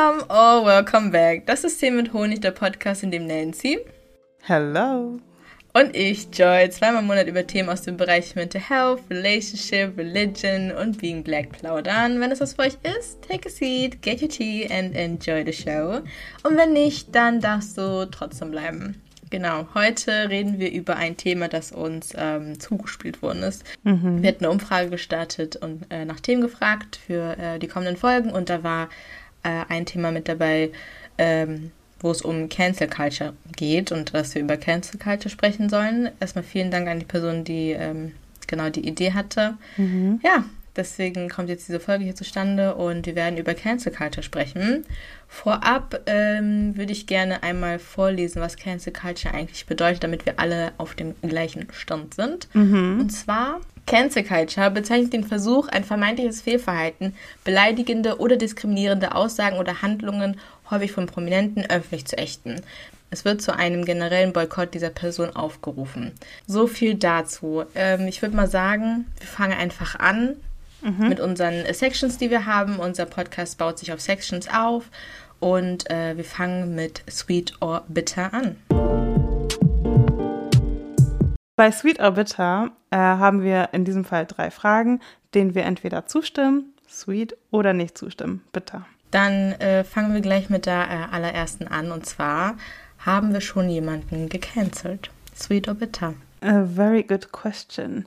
Welcome or welcome back. Das ist Tee mit Honig, der Podcast, in dem Nancy Hello. und ich, Joy, zweimal im Monat über Themen aus dem Bereich Mental Health, Relationship, Religion und Being Black plaudern. Wenn es was für euch ist, take a seat, get your tea and enjoy the show. Und wenn nicht, dann darfst du trotzdem bleiben. Genau, heute reden wir über ein Thema, das uns ähm, zugespielt worden ist. Wir hatten eine Umfrage gestartet und äh, nach Themen gefragt für äh, die kommenden Folgen und da war äh, ein Thema mit dabei, ähm, wo es um Cancel Culture geht und dass wir über Cancel Culture sprechen sollen. Erstmal vielen Dank an die Person, die ähm, genau die Idee hatte. Ja, deswegen kommt jetzt diese Folge hier zustande und wir werden über Cancel Culture sprechen. Vorab ähm, würde ich gerne einmal vorlesen, was Cancel Culture eigentlich bedeutet, damit wir alle auf dem gleichen Stand sind. Und zwar Cancel Culture bezeichnet den Versuch, ein vermeintliches Fehlverhalten, beleidigende oder diskriminierende Aussagen oder Handlungen häufig von Prominenten öffentlich zu ächten. Es wird zu einem generellen Boykott dieser Person aufgerufen. So viel dazu. Ähm, ich würde mal sagen, wir fangen einfach an mit unseren äh, Sections, die wir haben. Unser Podcast baut sich auf Sections auf und äh, wir fangen mit Sweet or Bitter an. Bei Sweet or Bitter äh, haben wir in diesem Fall drei Fragen, denen wir entweder zustimmen, sweet oder nicht zustimmen. Bitter. Dann äh, fangen wir gleich mit der äh, allerersten an und zwar haben wir schon jemanden gecancelt. Sweet or Bitter? A very good question.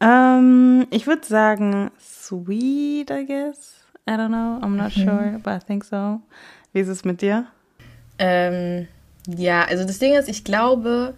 Ähm, ich würde sagen sweet, I guess. I don't know, I'm not sure, but I think so. Wie ist es mit dir? Ähm, ja, also das Ding ist, ich glaube,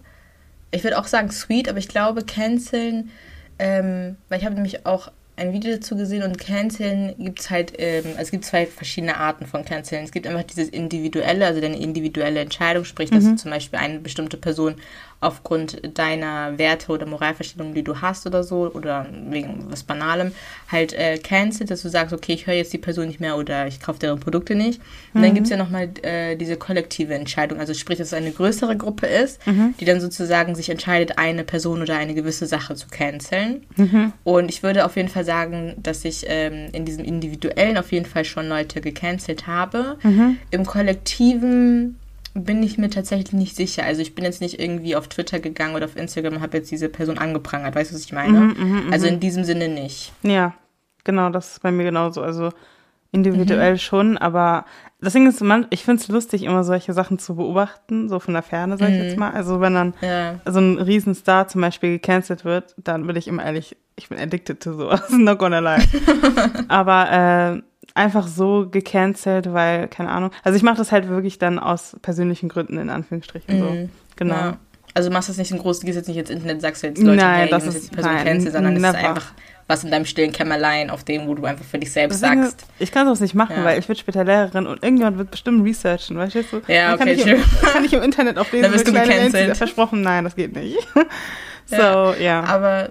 ich würde auch sagen sweet, aber ich glaube, canceln, ähm, weil ich habe nämlich auch ein Video dazu gesehen und canceln gibt es halt, ähm, also es gibt zwei verschiedene Arten von canceln. Es gibt einfach dieses individuelle, also deine individuelle Entscheidung, sprich, dass du zum Beispiel eine bestimmte Person aufgrund deiner Werte oder Moralvorstellungen, die du hast oder so, oder wegen was Banalem, halt äh, cancelt, dass du sagst, okay, ich höre jetzt die Person nicht mehr oder ich kaufe deren Produkte nicht. Und dann gibt es ja nochmal äh, diese kollektive Entscheidung, also sprich, dass es eine größere Gruppe ist, die dann sozusagen sich entscheidet, eine Person oder eine gewisse Sache zu canceln. Und ich würde auf jeden Fall sagen, dass ich ähm, in diesem Individuellen auf jeden Fall schon Leute gecancelt habe. Im Kollektiven bin ich mir tatsächlich nicht sicher. Also ich bin jetzt nicht irgendwie auf Twitter gegangen oder auf Instagram und habe jetzt diese Person angeprangert. Weißt du, was ich meine? also in diesem Sinne nicht. Ja, genau, das ist bei mir genauso. Also individuell schon, aber das Ding ist, man, ich finde es lustig, immer solche Sachen zu beobachten, so von der Ferne, sag ich jetzt mal. Also wenn dann Ja. so ein Riesenstar zum Beispiel gecancelt wird, dann bin ich immer ehrlich, ich bin addicted to sowas, not gonna lie. aber äh, einfach so gecancelt, weil, keine Ahnung. Also ich mache das halt wirklich dann aus persönlichen Gründen, in Anführungsstrichen. So. Genau. Ja. Also du machst das nicht in groß, du gehst jetzt nicht ins Internet, sagst du jetzt Leute, Nein, hey, das ist- die Person nein, canceln, sondern es ist einfach was in deinem stillen Kämmerlein, auf dem, wo du einfach für dich selbst Ding sagst. ich kann das nicht machen, Ja. weil ich werde später Lehrerin und irgendjemand wird bestimmt researchen, weißt du? Ja, Dann kann okay, ich, im, kann ich im Internet auf wirst du kleine. Nancy versprochen, nein, das geht nicht. so, Ja. ja. Aber,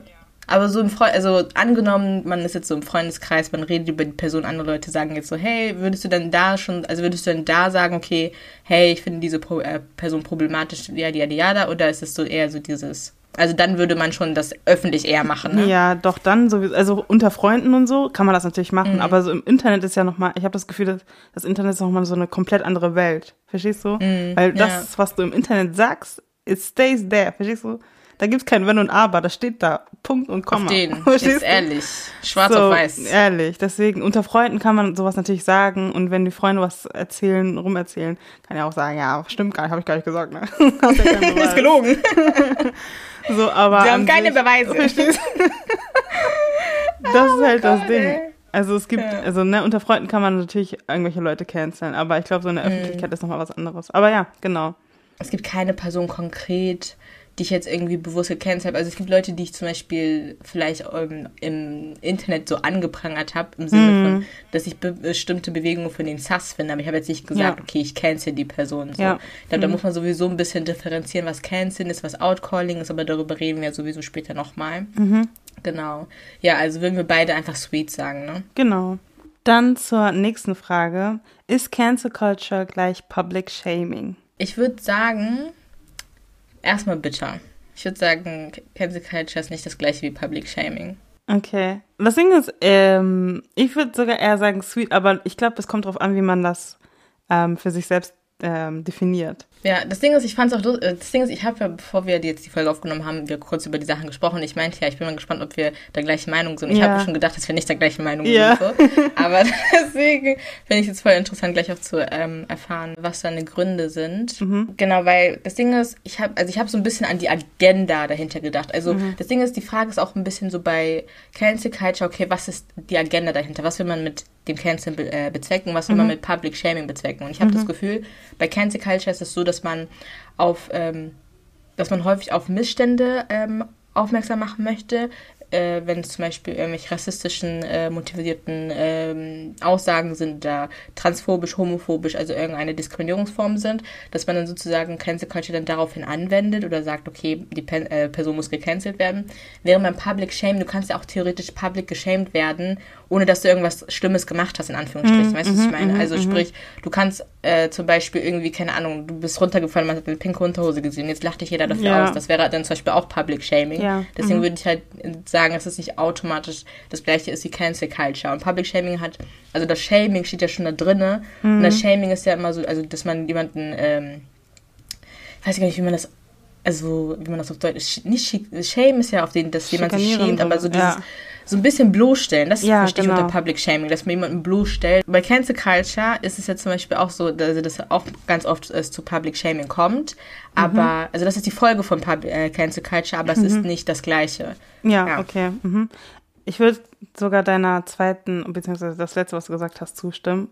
aber so im Freund, also angenommen, man ist jetzt so im Freundeskreis, man redet über die Person, andere Leute sagen jetzt so, hey, würdest du dann da schon, also würdest du dann da sagen, okay, hey, ich finde diese Pro äh, Person problematisch, ja, ja, ja, oder ist es so eher so dieses, also dann würde man schon das öffentlich eher machen, ne? Ja, doch dann sowieso, also unter Freunden und so kann man das natürlich machen, Mhm. aber so im Internet ist ja nochmal, ich habe das Gefühl, dass das Internet ist nochmal so eine komplett andere Welt. Verstehst du? Weil Mhm, ja. das, was du im Internet sagst, it stays there. Verstehst du? Da gibt's kein Wenn und Aber, das steht da. Punkt und Komma. Auf den, du? ehrlich, schwarz so, auf weiß. Ehrlich, deswegen unter Freunden kann man sowas natürlich sagen und wenn die Freunde was erzählen, rumerzählen, kann ja auch sagen, ja, stimmt gar nicht, habe ich gar nicht gesagt, ne? Hast ja ist gelogen. So, aber Wir haben keine sich- Beweise. Verstehst? Das ist halt das Gott, Ding. ey. Also es gibt, Ja. also ne, unter Freunden kann man natürlich irgendwelche Leute canceln, aber ich glaube, so in der Mhm. Öffentlichkeit ist nochmal was anderes. Aber ja, genau. es gibt keine Person konkret, die ich jetzt irgendwie bewusst gecancelt habe. Also es gibt Leute, die ich zum Beispiel vielleicht ähm, im Internet so angeprangert habe, im Sinne Mhm. von, dass ich be bestimmte Bewegungen von den Sass finde, aber ich habe jetzt nicht gesagt, Ja. okay, ich cancel die Person. So. Ja. Mhm. Ich glaube, da muss man sowieso ein bisschen differenzieren, was canceln ist, was outcalling ist, aber darüber reden wir sowieso später nochmal. Mhm. Genau. Ja, also würden wir beide einfach sweet sagen, ne? Genau. Dann zur nächsten Frage. Ist Cancel Culture gleich Public Shaming? Ich würde sagen, erstmal bitter. Ich würde sagen, Cancel Culture ist nicht das gleiche wie Public Shaming. Okay. Das Ding ist, ähm, ich würde sogar eher sagen sweet, aber ich glaube, es kommt drauf an, wie man das ähm, für sich selbst ähm, definiert. Ja, das Ding ist, ich fand es auch, äh, das Ding ist, ich habe ja, bevor wir jetzt die Folge aufgenommen haben, wir kurz über die Sachen gesprochen. Ich meinte ja, ich bin mal gespannt, ob wir der gleichen Meinung sind. Ich Ja. habe schon gedacht, dass wir nicht der gleichen Meinung Ja. sind. So. Aber deswegen finde ich es voll interessant, gleich auch zu ähm, erfahren, was deine Gründe sind. Mhm. Genau, weil das Ding ist, ich habe, also ich habe so ein bisschen an die Agenda dahinter gedacht. Also Mhm. das Ding ist, die Frage ist auch ein bisschen so bei Cancel Culture, okay, was ist die Agenda dahinter? Was will man mit dem Cancel be äh, bezwecken? Was will Mhm. man mit Public Shaming bezwecken? Und ich habe das Gefühl, bei Cancel Culture ist es so, dass man auf, ähm, dass man häufig auf Missstände ähm, aufmerksam machen möchte, äh, wenn es zum Beispiel irgendwelche rassistischen, äh, motivierten ähm, Aussagen sind, da transphobisch, homophobisch, also irgendeine Diskriminierungsform sind, dass man dann sozusagen Cancel Culture dann daraufhin anwendet oder sagt, okay, die Pen äh, Person muss gecancelt werden. Während beim Public Shame, du kannst ja auch theoretisch public geshamed werden, ohne dass du irgendwas Schlimmes gemacht hast, in Anführungsstrichen. weißt du, was ich meine? Also sprich, du kannst äh, zum Beispiel irgendwie, keine Ahnung, du bist runtergefallen, man hat eine pinke Unterhose gesehen, jetzt lacht dich jeder dafür Ja. aus. Das wäre dann zum Beispiel auch Public Shaming. Ja. Deswegen würde ich halt sagen, dass es nicht automatisch das gleiche ist wie Cancel Culture. Und Public Shaming hat, also das Shaming steht ja schon da drinne. Und das Shaming ist ja immer so, also dass man jemanden, ähm, ich weiß gar nicht, wie man das, also wie man das auf Deutsch, sch- nicht schick, Shame ist ja auf den, dass jemand sich schämt, aber so so, dieses, ja. So ein bisschen bloßstellen, das Ja, verstehe ich genau. unter Public Shaming, dass man jemanden bloßstellt. Bei Cancel Culture ist es ja zum Beispiel auch so, also dass auch ganz oft es zu Public Shaming kommt, Mhm. aber, also das ist die Folge von Pub äh, Cancel Culture, aber es ist nicht das Gleiche. Ja, Ja. okay. Mhm. Ich würde sogar deiner zweiten, beziehungsweise das letzte, was du gesagt hast, zustimmen.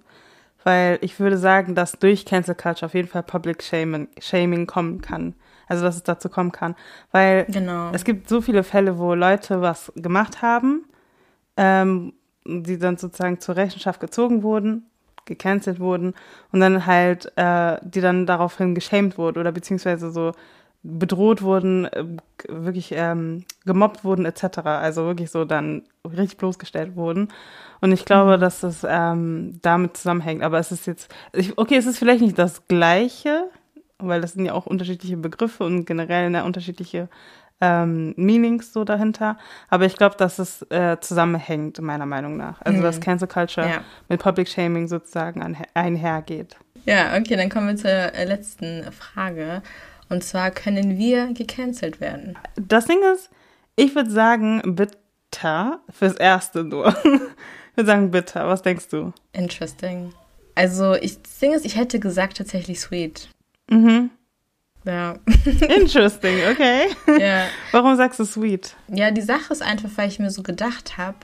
Weil ich würde sagen, dass durch Cancel Culture auf jeden Fall Public Shaming, Shaming kommen kann. Also, dass es dazu kommen kann. Weil Genau. es gibt so viele Fälle, wo Leute was gemacht haben, ähm, die dann sozusagen zur Rechenschaft gezogen wurden, gecancelt wurden und dann halt, äh, die dann daraufhin geschämt wurden oder beziehungsweise so bedroht wurden, äh, wirklich ähm, gemobbt wurden etc. Also wirklich so dann richtig bloßgestellt wurden. Und ich glaube, dass es ähm, damit zusammenhängt. Aber es ist jetzt, ich, okay, es ist vielleicht nicht das Gleiche, weil das sind ja auch unterschiedliche Begriffe und generell ne, unterschiedliche ähm, Meanings so dahinter. Aber ich glaube, dass es äh, zusammenhängt, meiner Meinung nach. Also, dass Cancel Culture Ja. mit Public Shaming sozusagen einhergeht. Ja, okay, dann kommen wir zur äh, letzten Frage. Und zwar, können wir gecancelt werden? Das Ding ist, ich würde sagen, bitter fürs Erste nur. ich würde sagen, bitter. Was denkst du? Interesting. Also, ich, das Ding ist, ich hätte gesagt tatsächlich sweet. Mhm. Ja. Interesting, okay. ja. Warum sagst du sweet? Ja, die Sache ist einfach, weil ich mir so gedacht habe,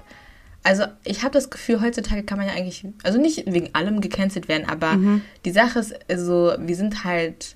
also ich habe das Gefühl, heutzutage kann man ja eigentlich, also nicht wegen allem gecancelt werden, aber die Sache ist, also wir sind halt,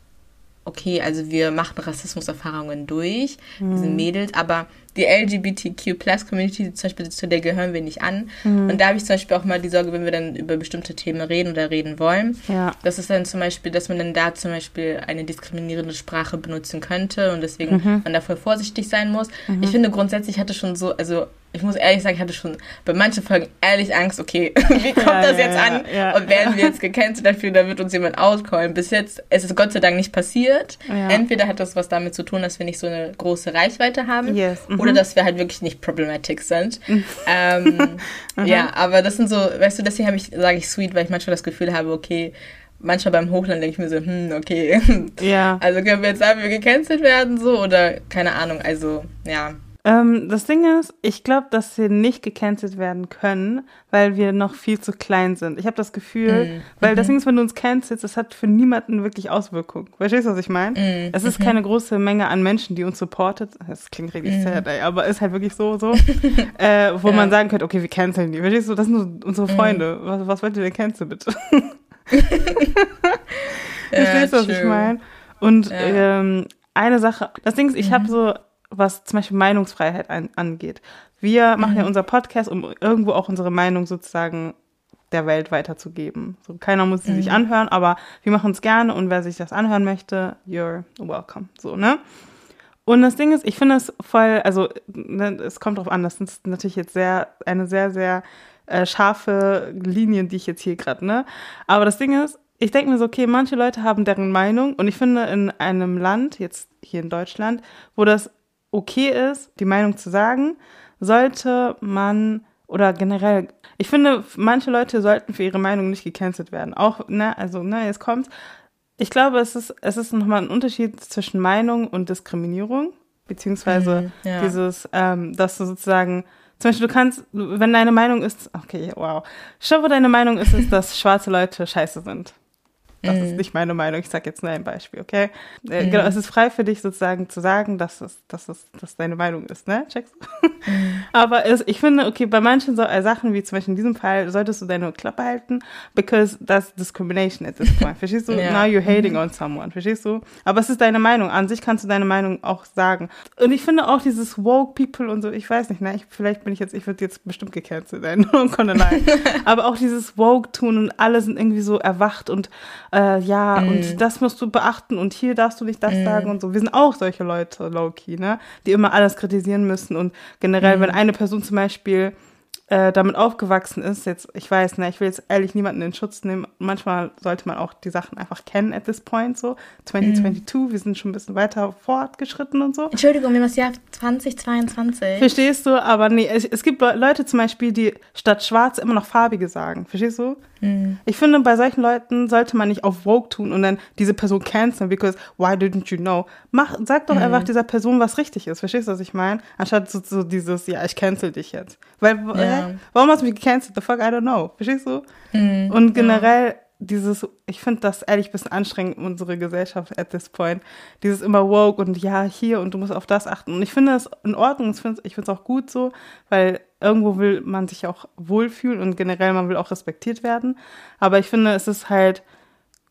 okay, also wir machen Rassismuserfahrungen durch, wir sind Mädels, aber die LGBTQ-Plus-Community zum Beispiel, zu der gehören wir nicht an. Und da habe ich zum Beispiel auch mal die Sorge, wenn wir dann über bestimmte Themen reden oder reden wollen, Ja. das ist dann zum Beispiel, dass man dann da zum Beispiel eine diskriminierende Sprache benutzen könnte und deswegen man da voll vorsichtig sein muss. Ich finde grundsätzlich hatte schon so, also ich muss ehrlich sagen, ich hatte schon bei manchen Folgen ehrlich Angst, okay, wie kommt Ja, das jetzt ja, an? ja. Und werden wir jetzt gecancelt dafür, da wird uns jemand outcallen. Bis jetzt ist es Gott sei Dank nicht passiert. Entweder hat das was damit zu tun, dass wir nicht so eine große Reichweite haben Yes, mhm. Oder dass wir halt wirklich nicht problematic sind. ähm, ja, aber das sind so, weißt du, deswegen habe ich, sage ich sweet, weil ich manchmal das Gefühl habe, okay, manchmal beim Hochladen denke ich mir so, hm, okay. Ja. Also können wir jetzt sagen, wir gecancelt werden, so, oder keine Ahnung, also, ja. Ähm, das Ding ist, ich glaube, dass wir nicht gecancelt werden können, weil wir noch viel zu klein sind. Ich habe das Gefühl, Mhm. weil das Ding ist, wenn du uns cancelst, das hat für niemanden wirklich Auswirkungen. Verstehst du, was ich meine? Mhm. Es ist keine große Menge an Menschen, die uns supportet. Das klingt Mhm. richtig sad, ey, aber ist halt wirklich so, so. äh, wo man sagen könnte, okay, wir canceln die. Verstehst du, das sind unsere Mhm. Freunde. Was, was wollt ihr denn canceln, bitte? Verstehst du, was ich true. meine? Und Ja. ähm, eine Sache, das Ding ist, ich habe so, was zum Beispiel Meinungsfreiheit an, angeht. Wir machen ja unser Podcast, um irgendwo auch unsere Meinung sozusagen der Welt weiterzugeben. So, keiner muss sie sich anhören, aber wir machen es gerne und wer sich das anhören möchte, you're welcome. So, ne? Und das Ding ist, ich finde es voll, also ne, es kommt drauf an, das ist natürlich jetzt sehr, eine sehr, sehr äh, scharfe Linie, die ich jetzt hier gerade, ne? Aber das Ding ist, ich denke mir so, okay, manche Leute haben deren Meinung und ich finde in einem Land, jetzt hier in Deutschland, wo das okay ist, die Meinung zu sagen, sollte man oder generell, ich finde, manche Leute sollten für ihre Meinung nicht gecancelt werden. Auch, ne, also, ne, jetzt kommt. Ich glaube, es ist, es ist nochmal ein Unterschied zwischen Meinung und Diskriminierung, beziehungsweise Mhm, ja. dieses, ähm, dass du sozusagen, zum Beispiel, du kannst, wenn deine Meinung ist, okay, wow. Schau, wo deine Meinung ist, ist, dass schwarze Leute scheiße sind. Das ist nicht meine Meinung. Ich sage jetzt nur ein Beispiel, okay? Äh, Genau, es ist frei für dich sozusagen zu sagen, dass es, dass es, dass deine Meinung ist, ne? Checkst du? Aber es, ich finde, okay, bei manchen so, äh, Sachen, wie zum Beispiel in diesem Fall, solltest du deine Klappe halten, because that's discrimination at this point. Verstehst du? Ja. Now you're hating on someone. Verstehst du? Aber es ist deine Meinung. An sich kannst du deine Meinung auch sagen. Und ich finde auch dieses woke people und so, ich weiß nicht, ne? Ich, vielleicht bin ich jetzt, ich würde jetzt bestimmt gecancelt sein. Aber auch dieses woke tun und alle sind irgendwie so erwacht und äh, ja, Mhm. und das musst du beachten und hier darfst du nicht das sagen und so. Wir sind auch solche Leute, low-key, ne? Die immer alles kritisieren müssen und generell, Mhm. wenn eine Person zum Beispiel äh, damit aufgewachsen ist, jetzt, ich weiß, ne, ich will jetzt ehrlich niemanden in Schutz nehmen. Manchmal sollte man auch die Sachen einfach kennen at this point, so. 2022, wir sind schon ein bisschen weiter fortgeschritten und so. Entschuldigung, wir haben das Jahr 2022. Verstehst du? Aber nee, es, es gibt Le- Leute zum Beispiel, die statt schwarz immer noch farbige sagen. Verstehst du? Ich finde, bei solchen Leuten sollte man nicht auf Vogue tun und dann diese Person canceln, because why didn't you know? Mach, sag doch einfach dieser Person, was richtig ist. Verstehst du, was ich meine? Anstatt so, so dieses, ja, ich cancel dich jetzt. Weil, hä? warum hast du mich gecancelt? The fuck, I don't know. Verstehst du? Und generell dieses, ich finde das ehrlich ein bisschen anstrengend, unsere Gesellschaft at this point. Dieses immer woke und ja, hier und du musst auf das achten. Und ich finde das in Ordnung, ich finde es auch gut so, weil irgendwo will man sich auch wohlfühlen und generell man will auch respektiert werden. Aber ich finde, es ist halt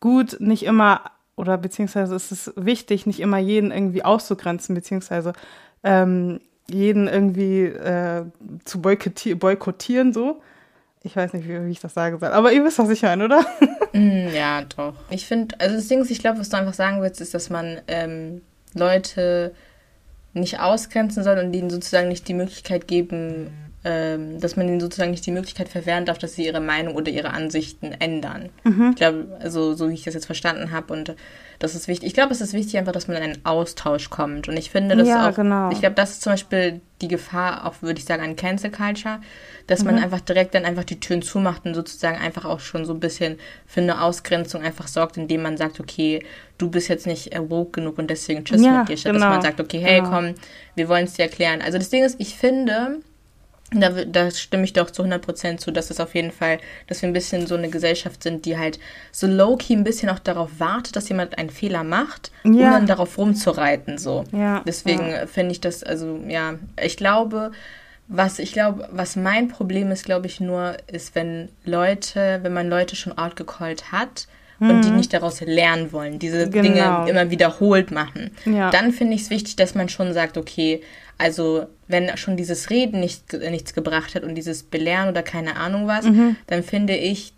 gut, nicht immer, oder beziehungsweise es ist wichtig, nicht immer jeden irgendwie auszugrenzen, beziehungsweise ähm, jeden irgendwie äh, zu boykottieren, boykottieren, so. Ich weiß nicht, wie, wie ich das sagen soll. Aber ihr wisst, was ich meine, oder? Mm, ja, doch. Ich finde, also das Ding ist, ich glaube, was du einfach sagen willst, ist, dass man ähm, Leute nicht ausgrenzen soll und ihnen sozusagen nicht die Möglichkeit geben, ähm, dass man ihnen sozusagen nicht die Möglichkeit verwehren darf, dass sie ihre Meinung oder ihre Ansichten ändern. Ich glaube, also so wie ich das jetzt verstanden habe und das ist wichtig. Ich glaube, es ist wichtig einfach, dass man in einen Austausch kommt und ich finde, das Ja, auch, genau. ich glaube, das ist zum Beispiel die Gefahr, auch würde ich sagen, an Cancel Culture, dass man einfach direkt dann einfach die Türen zumacht und sozusagen einfach auch schon so ein bisschen für eine Ausgrenzung einfach sorgt, indem man sagt, okay, du bist jetzt nicht woke genug und deswegen tschüss Ja, mit dir, statt genau. dass man sagt, okay, hey, Genau. komm, wir wollen es dir erklären. Also das Ding ist, ich finde, da, da stimme ich doch zu 100% zu, dass es auf jeden Fall, dass wir ein bisschen so eine Gesellschaft sind, die halt so low-key ein bisschen auch darauf wartet, dass jemand einen Fehler macht, um Ja. dann darauf rumzureiten, so. Ja, Deswegen ja. finde ich das, also, ja, ich glaube, was ich glaube, was mein Problem ist, glaube ich, nur, ist, wenn Leute, wenn man Leute schon outgecallt hat und die nicht daraus lernen wollen, diese Mhm. Genau. Dinge immer wiederholt machen, Ja. dann finde ich es wichtig, dass man schon sagt, okay, also wenn schon dieses Reden nicht, nichts gebracht hat und dieses Belehren oder keine Ahnung was, Mhm. dann finde ich,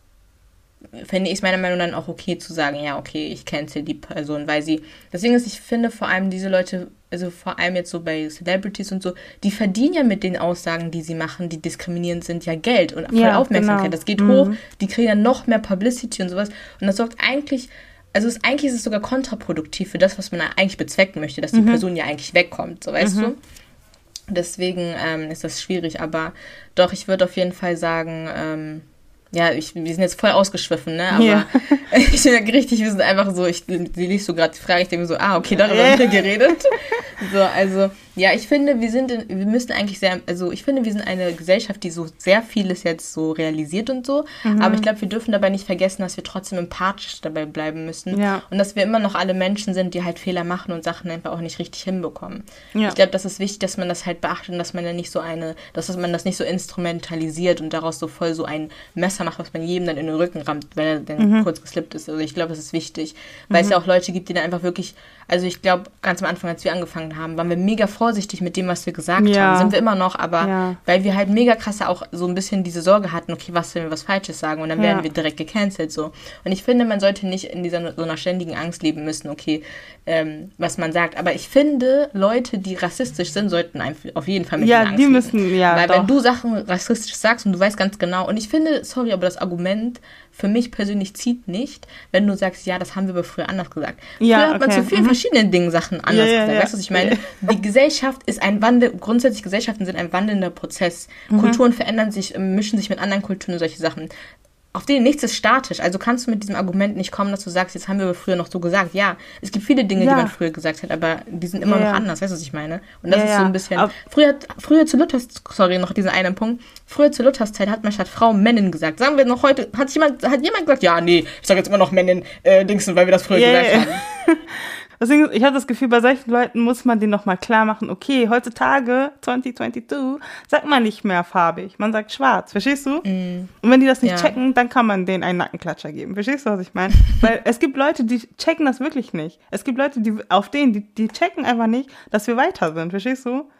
finde ich es meiner Meinung nach dann auch okay zu sagen, ja, okay, ich cancel die Person, weil sie, deswegen ist, ich finde vor allem diese Leute, also vor allem jetzt so bei Celebrities und so, die verdienen ja mit den Aussagen, die sie machen, die diskriminierend sind, ja Geld und voll Ja, Aufmerksamkeit. genau. Das geht hoch, die kriegen dann noch mehr Publicity und sowas und das sorgt eigentlich, also es, eigentlich ist es sogar kontraproduktiv für das, was man eigentlich bezwecken möchte, dass die Person ja eigentlich wegkommt, so weißt du? Deswegen ähm, ist das schwierig, aber doch, ich würde auf jeden Fall sagen, ähm, ja, ich, wir sind jetzt voll ausgeschwiffen, ne? Aber Ja. ich merke richtig, wir sind einfach so, ich, sie liest so gerade die Frage, ich denke so, ah, okay, darüber haben wir geredet. So, also, ja, ich finde, wir sind, in, wir müssen eigentlich sehr, also ich finde, wir sind eine Gesellschaft, die so sehr vieles jetzt so realisiert und so, Mhm. aber ich glaube, wir dürfen dabei nicht vergessen, dass wir trotzdem empathisch dabei bleiben müssen Ja. und dass wir immer noch alle Menschen sind, die halt Fehler machen und Sachen einfach auch nicht richtig hinbekommen. Ja. Ich glaube, das ist wichtig, dass man das halt beachtet und dass man ja nicht so eine, dass man das nicht so instrumentalisiert und daraus so voll so ein Messer macht, was man jedem dann in den Rücken rammt, weil er dann Mhm. kurz geslippt ist. Also ich glaube, das ist wichtig, weil es ja auch Leute gibt, die dann einfach wirklich, also ich glaube, ganz am Anfang, als wir angefangen haben, waren wir mega vorsichtig mit dem, was wir gesagt Ja. haben. Sind wir immer noch, aber Ja. weil wir halt mega krasse auch so ein bisschen diese Sorge hatten, okay, was, wenn wir was Falsches sagen und dann werden Ja. wir direkt gecancelt so. Und ich finde, man sollte nicht in dieser so einer ständigen Angst leben müssen, okay, ähm, was man sagt. Aber ich finde, Leute, die rassistisch sind, sollten auf jeden Fall mit Ja, Angst die leben. müssen- ja, Weil doch. wenn du Sachen rassistisch sagst und du weißt ganz genau, und ich finde, sorry, aber das Argument für mich persönlich zieht nicht, wenn du sagst, ja, das haben wir aber früher anders gesagt. Ja, früher hat man okay. zu vielen Mhm. verschiedenen Dingen Sachen anders Ja, ja, gesagt. Weißt du, was ich meine? Die Gesellschaft ist ein Wandel, grundsätzlich Gesellschaften sind ein wandelnder Prozess. Mhm. Kulturen verändern sich, äh, mischen sich mit anderen Kulturen und solche Sachen. Auf denen nichts ist statisch. Also kannst du mit diesem Argument nicht kommen, dass du sagst, jetzt haben wir früher noch so gesagt. Ja, es gibt viele Dinge, Ja. die man früher gesagt hat, aber die sind immer Ja, noch anders. Weißt du, was ich meine? Und das Ja, ist so ein bisschen. Früher, früher zu Luthers, sorry, noch diesen einen Punkt. Früher zu Luthers Zeit hat man statt Frau Männin gesagt. Sagen wir noch heute, hat jemand, hat jemand gesagt, ja, nee, ich sage jetzt immer noch Männin, äh, Dingsen, weil wir das früher gesagt haben. Deswegen, ich habe das Gefühl, bei solchen Leuten muss man denen nochmal klar machen, okay, heutzutage, 2022, sagt man nicht mehr farbig, man sagt schwarz, verstehst du? Und wenn die das nicht Ja. checken, dann kann man denen einen Nackenklatscher geben. Verstehst du, was ich meine? Weil es gibt Leute, die checken das wirklich nicht. Es gibt Leute, die auf denen, die, die checken einfach nicht, dass wir weiter sind, verstehst du?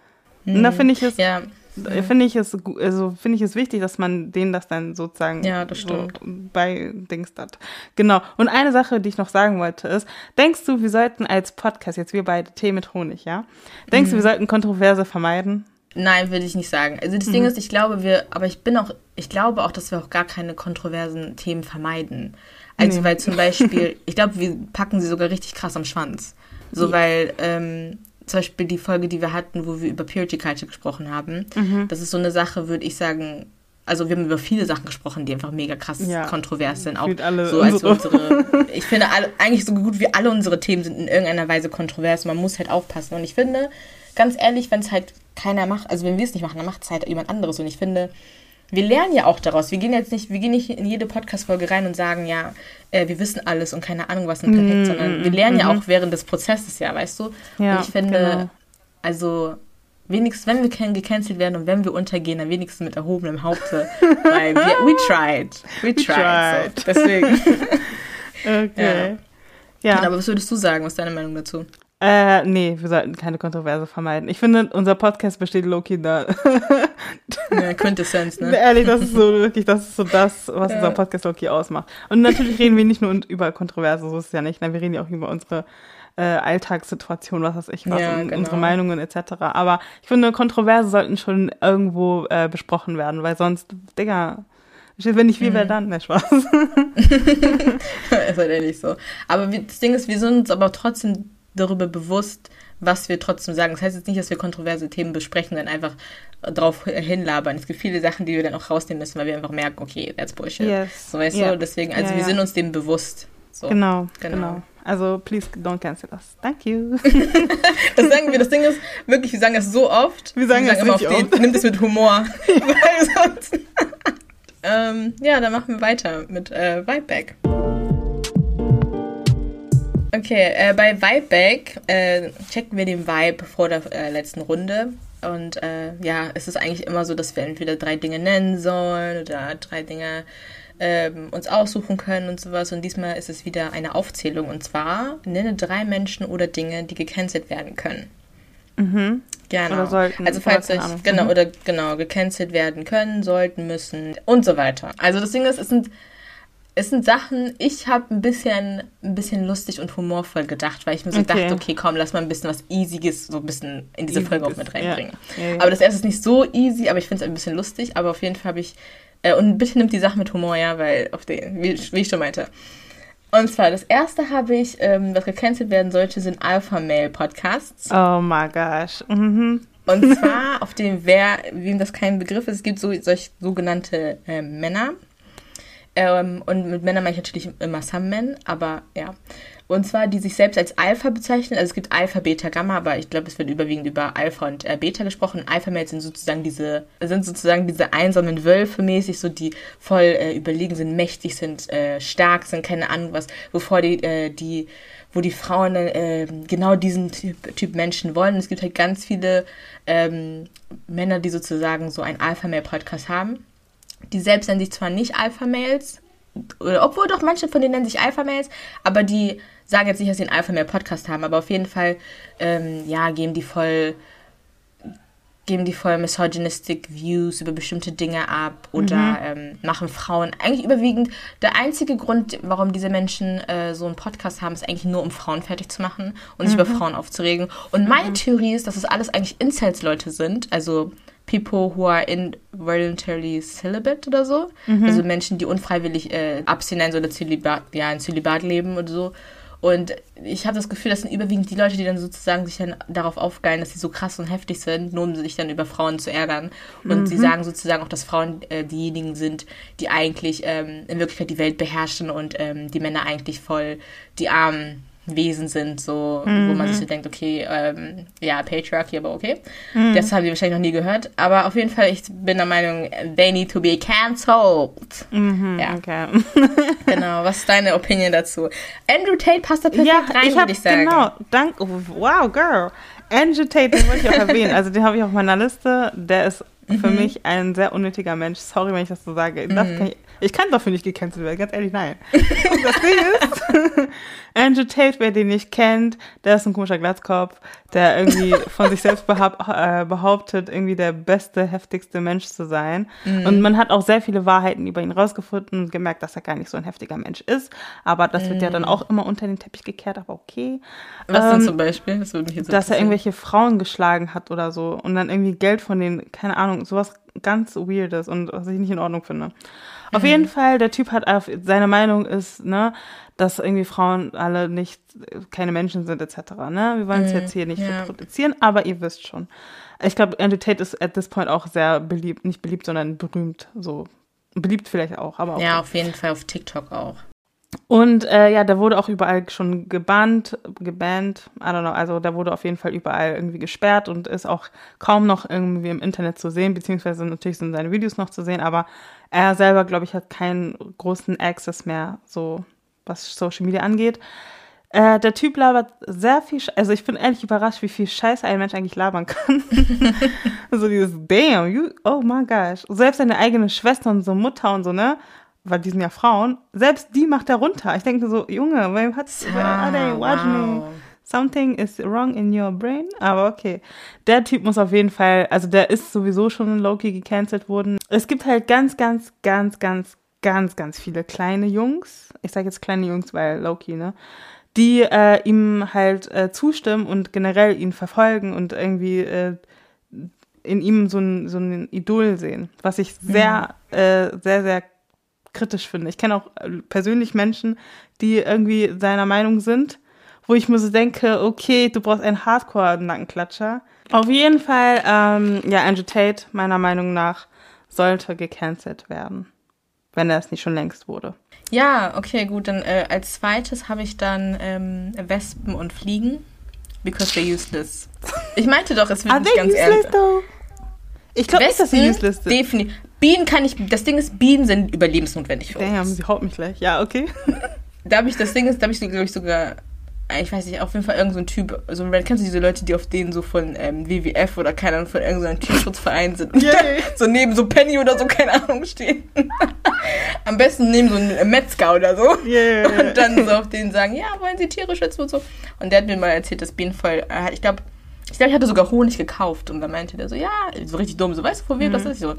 Und da finde ich es, Ja, äh, finde ich es, also finde ich es wichtig, dass man denen das dann sozusagen Ja, das so bei Dings dat. Genau. Und eine Sache, die ich noch sagen wollte, ist, denkst du, wir sollten als Podcast, jetzt wir beide Tee mit Honig, ja? Denkst Mhm. du, wir sollten Kontroverse vermeiden? Nein, würde ich nicht sagen. Also das Ding ist, ich glaube, wir, aber ich bin auch, ich glaube auch, dass wir auch gar keine kontroversen Themen vermeiden. Also Nee. weil zum Beispiel, ich glaube, wir packen sie sogar richtig krass am Schwanz. So weil ähm, zum Beispiel die Folge, die wir hatten, wo wir über Purity Culture gesprochen haben, Mhm. das ist so eine Sache, würde ich sagen. Also wir haben über viele Sachen gesprochen, die einfach mega krass Ja. kontrovers sind. Auch alle so als unsere. unsere. Ich finde alle, eigentlich so gut wie alle unsere Themen sind in irgendeiner Weise kontrovers. Man muss halt aufpassen. Und ich finde, ganz ehrlich, wenn es halt keiner macht, also wenn wir es nicht machen, dann macht es halt jemand anderes. Und ich finde, wir lernen ja auch daraus. Wir gehen jetzt nicht, wir gehen nicht in jede Podcast-Folge rein und sagen, ja, äh, wir wissen alles und keine Ahnung was und perfekt, sondern wir lernen ja auch während des Prozesses, ja, weißt du? Ja, und ich finde, genau. also wenigstens, wenn wir can- gecancelt werden und wenn wir untergehen, dann wenigstens mit erhobenem Haupte, weil wir, we tried, we tried. tried. So. Deswegen. Okay. Ja. Aber was würdest du sagen? Was ist deine Meinung dazu? Äh, nee, wir sollten keine Kontroverse vermeiden. Ich finde, unser Podcast besteht Loki da. Ja, Quintessenz, ne? Ehrlich, das ist so wirklich, das ist so das, was Ja. unser Podcast Loki ausmacht. Und natürlich reden wir nicht nur über Kontroverse, so ist es ja nicht. Nein, wir reden ja auch über unsere äh, Alltagssituation, was weiß ich was, Ja, genau. unsere Meinungen etc. Aber ich finde, Kontroverse sollten schon irgendwo äh, besprochen werden, weil sonst, Digga, wenn nicht wir, Mhm. wer dann? Ne, Spaß. ist halt ehrlich so. Aber das Ding ist, wir sind uns aber trotzdem darüber bewusst, was wir trotzdem sagen. Das heißt jetzt nicht, dass wir kontroverse Themen besprechen, dann einfach drauf hinlabern. Es gibt viele Sachen, die wir dann auch rausnehmen müssen, weil wir einfach merken, okay, that's bullshit. Yes. So weißt Ja. du, deswegen, also Ja, wir ja. sind uns dem bewusst. So. Genau, Genau. genau, Also, please don't cancel us. Thank you. Das sagen wir, das Ding ist, wirklich, wir sagen das so oft. Wir sagen das immer auf oft. nimmt es mit Humor. Weil sonst. ähm, ja, dann machen wir weiter mit äh, Vibeback. Okay, äh, bei Vibeback äh, checken wir den Vibe vor der äh, letzten Runde. Und äh, ja, es ist eigentlich immer so, dass wir entweder drei Dinge nennen sollen oder drei Dinge ähm, uns aussuchen können und sowas. Und diesmal ist es wieder eine Aufzählung. Und zwar nenne drei Menschen oder Dinge, die gecancelt werden können. mhm. Genau. Sollten, Also falls euch, genau, Mhm. oder genau, gecancelt werden können, sollten, müssen und so weiter. Also das Ding ist, es sind, es sind Sachen, ich habe ein bisschen, ein bisschen lustig und humorvoll gedacht, weil ich mir so Okay. dachte, okay, komm, lass mal ein bisschen was Easyes so ein bisschen in diese Folge auch mit Easyes, ja. reinbringen. Ja, ja. Aber das erste ist nicht so easy, aber ich finde es ein bisschen lustig, aber auf jeden Fall habe ich, äh, und bitte nimmt die Sache mit Humor, ja, weil auf den, wie, wie ich schon meinte. Und zwar, das erste habe ich, ähm, was gecancelt werden sollte, sind Alpha-Mail-Podcasts. Oh my gosh. Mhm. Und zwar auf dem, wer, wem das kein Begriff ist, es gibt so solch sogenannte äh, Männer. Ähm, und mit Männern meine ich natürlich immer some men, aber ja. Und zwar, die sich selbst als Alpha bezeichnen. Also es gibt Alpha, Beta, Gamma, aber ich glaube, es wird überwiegend über Alpha und äh, Beta gesprochen. Alpha-Males sind sozusagen diese, sind sozusagen diese einsamen Wölfe mäßig, so die voll äh, überlegen sind, mächtig sind, äh, stark sind, keine Ahnung was, wovor die, äh, die wo die Frauen äh, genau diesen Typ, typ Menschen wollen. Es gibt halt ganz viele ähm, Männer, die sozusagen so einen Alpha-Male-Podcast haben. Die selbst nennen sich zwar nicht Alpha-Males, oder obwohl doch manche von denen nennen sich Alpha-Males, aber die sagen jetzt nicht, dass sie einen Alpha-Male-Podcast haben, aber auf jeden Fall, ähm, ja, geben die voll geben die voll misogynistic Views über bestimmte Dinge ab oder ähm, machen Frauen eigentlich überwiegend. Der einzige Grund, warum diese Menschen äh, so einen Podcast haben, ist eigentlich nur, um Frauen fertig zu machen und sich über Frauen aufzuregen. Und meine Theorie ist, dass es alles eigentlich Incels-Leute sind, also people who are involuntarily celibate oder so. Also Menschen, die unfreiwillig äh, abstinent oder Zölibat, ja, ein Zölibat leben oder so. Und ich habe das Gefühl, das sind überwiegend die Leute, die dann sozusagen sich dann darauf aufgeilen, dass sie so krass und heftig sind, nur um sich dann über Frauen zu ärgern. Und sie sagen sozusagen auch, dass Frauen äh, diejenigen sind, die eigentlich ähm, in Wirklichkeit die Welt beherrschen und ähm, die Männer eigentlich voll die armen Wesen sind, so, wo man sich so denkt, okay, ähm, ja, Patriarchy, aber okay. Das haben die wahrscheinlich noch nie gehört. Aber auf jeden Fall, ich bin der Meinung, they need to be cancelled. Ja, Okay. genau. Was ist deine Opinion dazu? Andrew Tate passt da perfekt Ja, rein, ich würde ich sagen. genau. Dank, oh, wow, girl. Andrew Tate, den wollte ich auch erwähnen. Also den habe ich auf meiner Liste. Der ist für Mhm. mich ein sehr unnötiger Mensch. Sorry, wenn ich das so sage. Das kann ich, ich kann dafür nicht gecancelt werden, ganz ehrlich, nein. das Ding ist, Andrew Tate, wer den nicht kennt, der ist ein komischer Glatzkopf, der irgendwie von sich selbst äh, behauptet, irgendwie der beste, heftigste Mensch zu sein. Mhm. Und man hat auch sehr viele Wahrheiten über ihn rausgefunden und gemerkt, dass er gar nicht so ein heftiger Mensch ist. Aber das wird ja dann auch immer unter den Teppich gekehrt, aber okay. Mhm. Was denn Ähm, zum Beispiel? Das würde mich jetzt dass er irgendwelche Frauen geschlagen hat oder so und dann irgendwie Geld von denen, keine Ahnung, sowas ganz Weirdes und was ich nicht in Ordnung finde. Auf Mhm. jeden Fall, der Typ hat auf, seine Meinung ist, ne, dass irgendwie Frauen alle nicht, keine Menschen sind, etc., ne. Wir wollen es jetzt hier nicht Mhm. ja. reproduzieren, aber ihr wisst schon. Ich glaube, Andrew Tate ist at this point auch sehr beliebt, nicht beliebt, sondern berühmt, so. Beliebt vielleicht auch, aber auch. Ja, auf jeden Fall auf TikTok auch. Und äh, ja, der wurde auch überall schon gebannt, gebannt, I don't know, also der wurde auf jeden Fall überall irgendwie gesperrt und ist auch kaum noch irgendwie im Internet zu sehen, beziehungsweise natürlich sind seine Videos noch zu sehen, aber er selber, glaube ich, hat keinen großen Access mehr, so was Social Media angeht. Äh, der Typ labert sehr viel, Sch also ich bin ehrlich überrascht, wie viel Scheiße ein Mensch eigentlich labern kann. so dieses Damn, you, oh my gosh. Selbst seine eigene Schwester und so Mutter und so, ne? Weil die sind ja Frauen. Selbst die macht er runter. Ich denke so, Junge, wem hat's, where are they Ah, watching? wow. Something is wrong in your brain. Aber okay. Der Typ muss auf jeden Fall, also der ist sowieso schon Loki gecancelt worden. Es gibt halt ganz, ganz, ganz, ganz, ganz, ganz viele kleine Jungs. Ich sage jetzt kleine Jungs, weil Loki, ne? Die äh, ihm halt äh, zustimmen und generell ihn verfolgen und irgendwie äh, in ihm so ein, so ein Idol sehen. Was ich sehr, äh, sehr, sehr kritisch finde. Ich kenne auch äh, persönlich Menschen, die irgendwie seiner Meinung sind, wo ich mir so denke, okay, du brauchst einen Hardcore-Nackenklatscher. Auf jeden Fall, ähm, ja, Andrew Tate, meiner Meinung nach, sollte gecancelt werden, wenn er es nicht schon längst wurde. Ja, okay, gut. Dann äh, als zweites habe ich dann ähm, Wespen und Fliegen. Because they're useless. Ich meinte doch, es wird Are nicht ganz useless ernst. though? Ich glaube nicht, dass sie useless sind. definitiv. Bienen kann ich, das Ding ist, Bienen sind überlebensnotwendig für Damn, uns. sie haut mich gleich. Ja, okay. Da habe ich, das Ding ist, da habe ich, glaube ich, sogar, ich weiß nicht, auf jeden Fall irgendein so Typ, so ein kennst du diese Leute, die auf denen so von ähm, WWF oder keine Ahnung, von irgendeinem Tierschutzverein sind und ja. so neben so Penny oder so, keine Ahnung, stehen. Am besten neben so einem Metzger oder so. Yeah. Und dann so auf denen sagen, ja, wollen Sie Tiere schützen und so. Und der hat mir mal erzählt, dass Bienen voll, äh, ich glaube, ich glaube, ich hatte sogar Honig gekauft. Und dann meinte der so, ja, so richtig dumm, so, weißt du, von wem das ist? Ich so,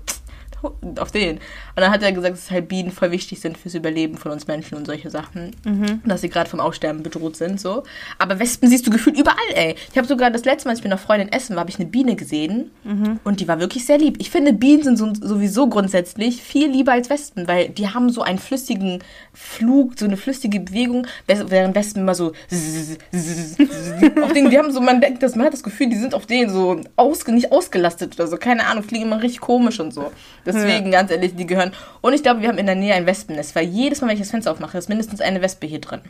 auf den. Und dann hat er gesagt, dass halt Bienen voll wichtig sind fürs Überleben von uns Menschen und solche Sachen. Und dass sie gerade vom Aussterben bedroht sind, so. Aber Wespen siehst du gefühlt überall, ey. Ich habe sogar das letzte Mal, als ich mit einer Freundin essen war, habe ich eine Biene gesehen. Und die war wirklich sehr lieb. Ich finde, Bienen sind so, sowieso grundsätzlich viel lieber als Wespen, weil die haben so einen flüssigen Flug, so eine flüssige Bewegung, während Wespen immer so auf denen, die haben so, man denkt, dass man hat das Gefühl, die sind auf denen so ausge, nicht ausgelastet oder so, keine Ahnung, fliegen immer richtig komisch und so. Deswegen, ganz ehrlich, die gehören. Und ich glaube, wir haben in der Nähe ein Wespennest, weil jedes Mal, wenn ich das Fenster aufmache, ist mindestens eine Wespe hier drin.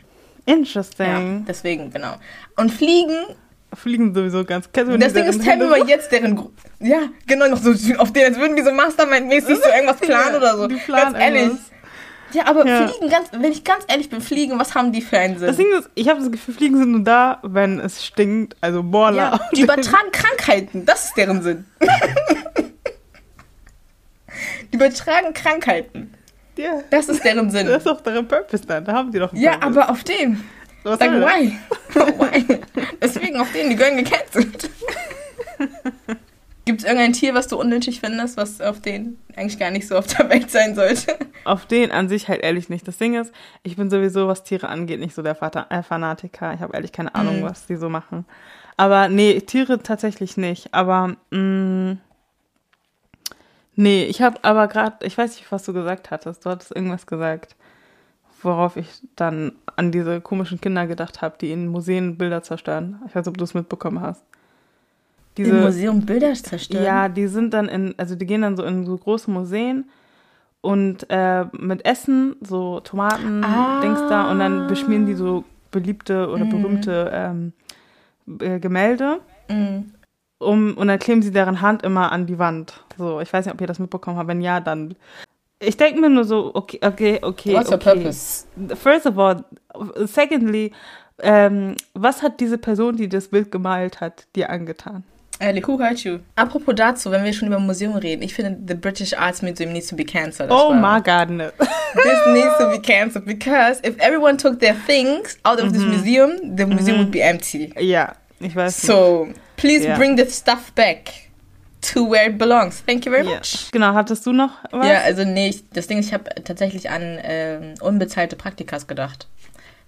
Ja, Interesting. deswegen, genau. Und Fliegen, Fliegen sowieso ganz. Kennst du das Ding ist, mir so? mal jetzt deren, Gru ja, genau, noch so auf denen, als würden die so Mastermind-mäßig so irgendwas planen oder so. Die planen ganz ehrlich. irgendwas. Ja, aber Ja. Fliegen, ganz, wenn ich ganz ehrlich bin, Fliegen, was haben die für einen Sinn? Das Ding ist, ich habe das Gefühl, Fliegen sind nur da, wenn es stinkt. Also Boiler. Ja, die übertragen Krankheiten. Das ist deren Sinn. die übertragen Krankheiten. Ja. Das ist deren Sinn. Das ist doch deren Purpose dann. Da haben die doch einen Ja, Purpose. aber auf den. Was Sag, why? why? Deswegen auf den, die gehören gecancelt. Gibt es irgendein Tier, was du unnötig findest, was auf den eigentlich gar nicht so auf der Welt sein sollte? Auf den an sich halt ehrlich nicht. Das Ding ist, ich bin sowieso, was Tiere angeht, nicht so der Fata äh, Fanatiker. Ich habe ehrlich keine Ahnung, Mhm. was die so machen. Aber nee, Tiere tatsächlich nicht. Aber mh, Nee, ich habe aber gerade, ich weiß nicht, was du gesagt hattest. Du hattest irgendwas gesagt, worauf ich dann an diese komischen Kinder gedacht habe, die in Museen Bilder zerstören. Ich weiß nicht, ob du es mitbekommen hast. Diese, Im Museum Bilder zerstören? Ja, die sind dann in, also die gehen dann so in so große Museen und äh, mit Essen, so Tomaten, ah. Dings da, und dann beschmieren die so beliebte oder mm. berühmte ähm, äh, Gemälde. Mm um, und dann kleben sie deren Hand immer an die Wand. So, ich weiß nicht, ob ihr das mitbekommen habt. Wenn ja, dann. Ich denke mir nur so, okay, okay, okay. What's okay. your purpose? First of all, secondly, ähm, was hat diese Person, die das Bild gemalt hat, dir angetan? Ehrlich, who hurt you? Apropos dazu, wenn wir schon über Museum reden, ich finde, the British Arts Museum needs to be cancelled. Oh my god, no. this needs to be cancelled because if everyone took their things out of mm -hmm. this mhm. museum, the museum mm -hmm. would be empty. Ja, ich weiß. So, nicht. Please yeah. bring the stuff back to where it belongs. Thank you very yeah. much. Genau, hattest du noch was? Ja, also nee, ich, das Ding ist, ich habe tatsächlich an äh, unbezahlte Praktikas gedacht.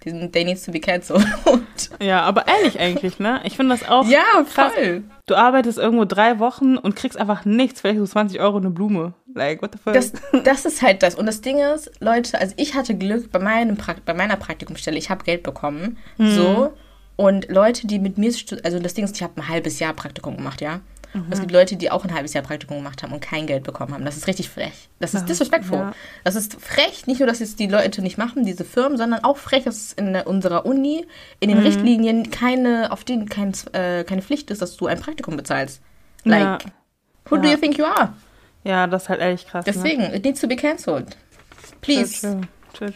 Die sind, they needs to be cancelled. ja, aber ehrlich eigentlich, ne? Ich finde das auch Ja, krass. voll. Du arbeitest irgendwo drei Wochen und kriegst einfach nichts, vielleicht so 20 Euro eine Blume. Like, what the fuck? Das, das ist halt das. Und das Ding ist, Leute, also ich hatte Glück bei, meinem bei meiner Praktikumsstelle, ich habe Geld bekommen. Mhm. So und Leute, die mit mir, also das Ding ist, ich habe ein halbes Jahr Praktikum gemacht, ja. Mhm. Es gibt Leute, die auch ein halbes Jahr Praktikum gemacht haben und kein Geld bekommen haben. Das ist richtig frech. Das ist ja, disrespectful. Ja. Das ist frech, nicht nur, dass es die Leute nicht machen, diese Firmen, sondern auch frech, dass es in unserer Uni, in den mhm. Richtlinien keine, auf denen kein, äh, keine Pflicht ist, dass du ein Praktikum bezahlst. Like, ja. who do you think you are? Ja, das ist halt ehrlich krass. Ne? Deswegen, ne? it needs to be cancelled. Please.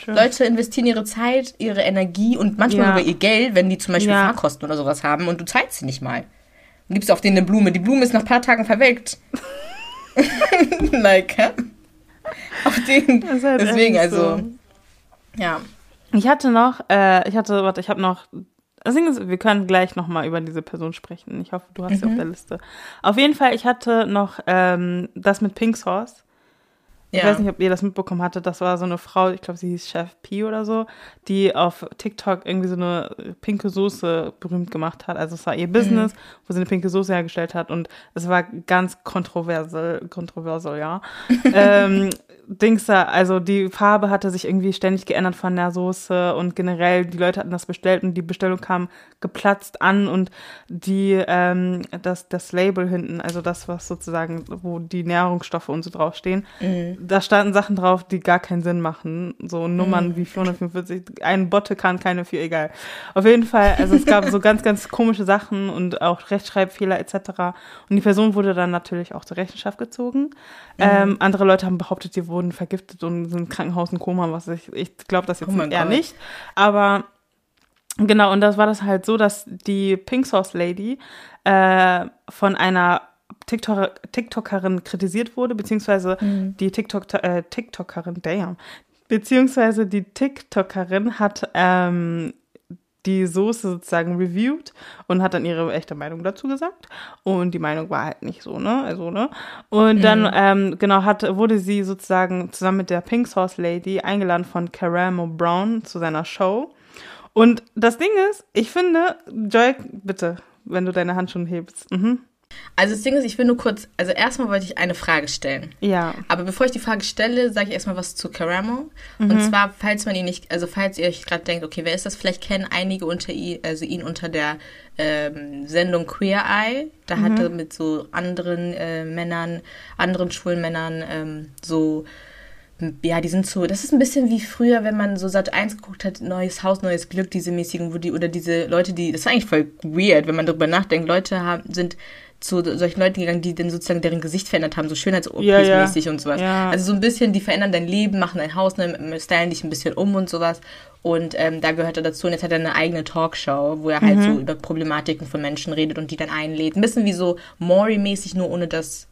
Leute investieren ihre Zeit, ihre Energie und manchmal ja. sogar ihr Geld, wenn die zum Beispiel ja. Fahrkosten oder sowas haben und du zahlst sie nicht mal. Dann gibst du auf denen eine Blume. Die Blume ist nach ein paar Tagen verwelkt. like, hä? Auf den. Halt deswegen, also. So. Ja. Ich hatte noch, äh, ich hatte, warte, ich habe noch. Ist, wir können gleich nochmal über diese Person sprechen. Ich hoffe, du hast mhm. sie auf der Liste. Auf jeden Fall, ich hatte noch ähm, das mit Pink Sauce. Ich weiß nicht, ob ihr das mitbekommen hattet. Das war so eine Frau, ich glaube, sie hieß Chef P oder so, die auf TikTok irgendwie so eine pinke Soße berühmt gemacht hat. Also es war ihr Business, mhm. wo sie eine pinke Soße hergestellt hat und es war ganz kontroversel, kontroversel, ja. ähm, Dings da, also die Farbe hatte sich irgendwie ständig geändert von der Soße und generell die Leute hatten das bestellt und die Bestellung kam geplatzt an und die ähm, das das Label hinten, also das was sozusagen, wo die Nährungsstoffe und so draufstehen, mhm. da standen Sachen drauf, die gar keinen Sinn machen, so Nummern mhm. wie 445, ein Botte kann keine vier, egal. Auf jeden Fall, also es gab so ganz ganz komische Sachen und auch Rechtschreibfehler etc. Und die Person wurde dann natürlich auch zur Rechenschaft gezogen. Mhm. Ähm, andere Leute haben behauptet, die wurden vergiftet und sind im Krankenhaus in Koma, was ich, ich glaube das jetzt oh eher Gott. nicht. Aber genau, und das war das halt so, dass die Pink Sauce Lady äh, von einer TikToker, TikTokerin kritisiert wurde, beziehungsweise mhm. die TikTok, äh, TikTokerin, damn, beziehungsweise die TikTokerin hat ähm, die Soße sozusagen reviewed und hat dann ihre echte Meinung dazu gesagt. Und die Meinung war halt nicht so, ne? Also, ne? Und dann, mhm. ähm, genau, hat, wurde sie sozusagen zusammen mit der Pink Sauce Lady eingeladen von Caramo Brown zu seiner Show. Und das Ding ist, ich finde, Joy, bitte, wenn du deine Hand schon hebst. Mhm. Also das Ding ist, ich will nur kurz, also erstmal wollte ich eine Frage stellen. Ja. Aber bevor ich die Frage stelle, sage ich erstmal was zu Caramo. Mhm. Und zwar, falls man ihn nicht, also falls ihr euch gerade denkt, okay, wer ist das? Vielleicht kennen einige unter ihn, also ihn unter der ähm, Sendung Queer Eye. Da mhm. hat er mit so anderen äh, Männern, anderen schwulen Männern ähm, so ja, die sind so, das ist ein bisschen wie früher, wenn man so Sat 1 geguckt hat, neues Haus, neues Glück, diese mäßigen, wo die, oder diese Leute, die, das ist eigentlich voll weird, wenn man darüber nachdenkt, Leute haben, sind zu solchen Leuten gegangen, die dann sozusagen deren Gesicht verändert haben, so Schönheits-OPs-mäßig ja, ja. und sowas. Ja. Also so ein bisschen, die verändern dein Leben, machen dein Haus, ne, stylen dich ein bisschen um und sowas. Und ähm, da gehört er dazu. Und jetzt hat er eine eigene Talkshow, wo er halt mhm. so über Problematiken von Menschen redet und die dann einlädt. Ein bisschen wie so Maury-mäßig, nur ohne das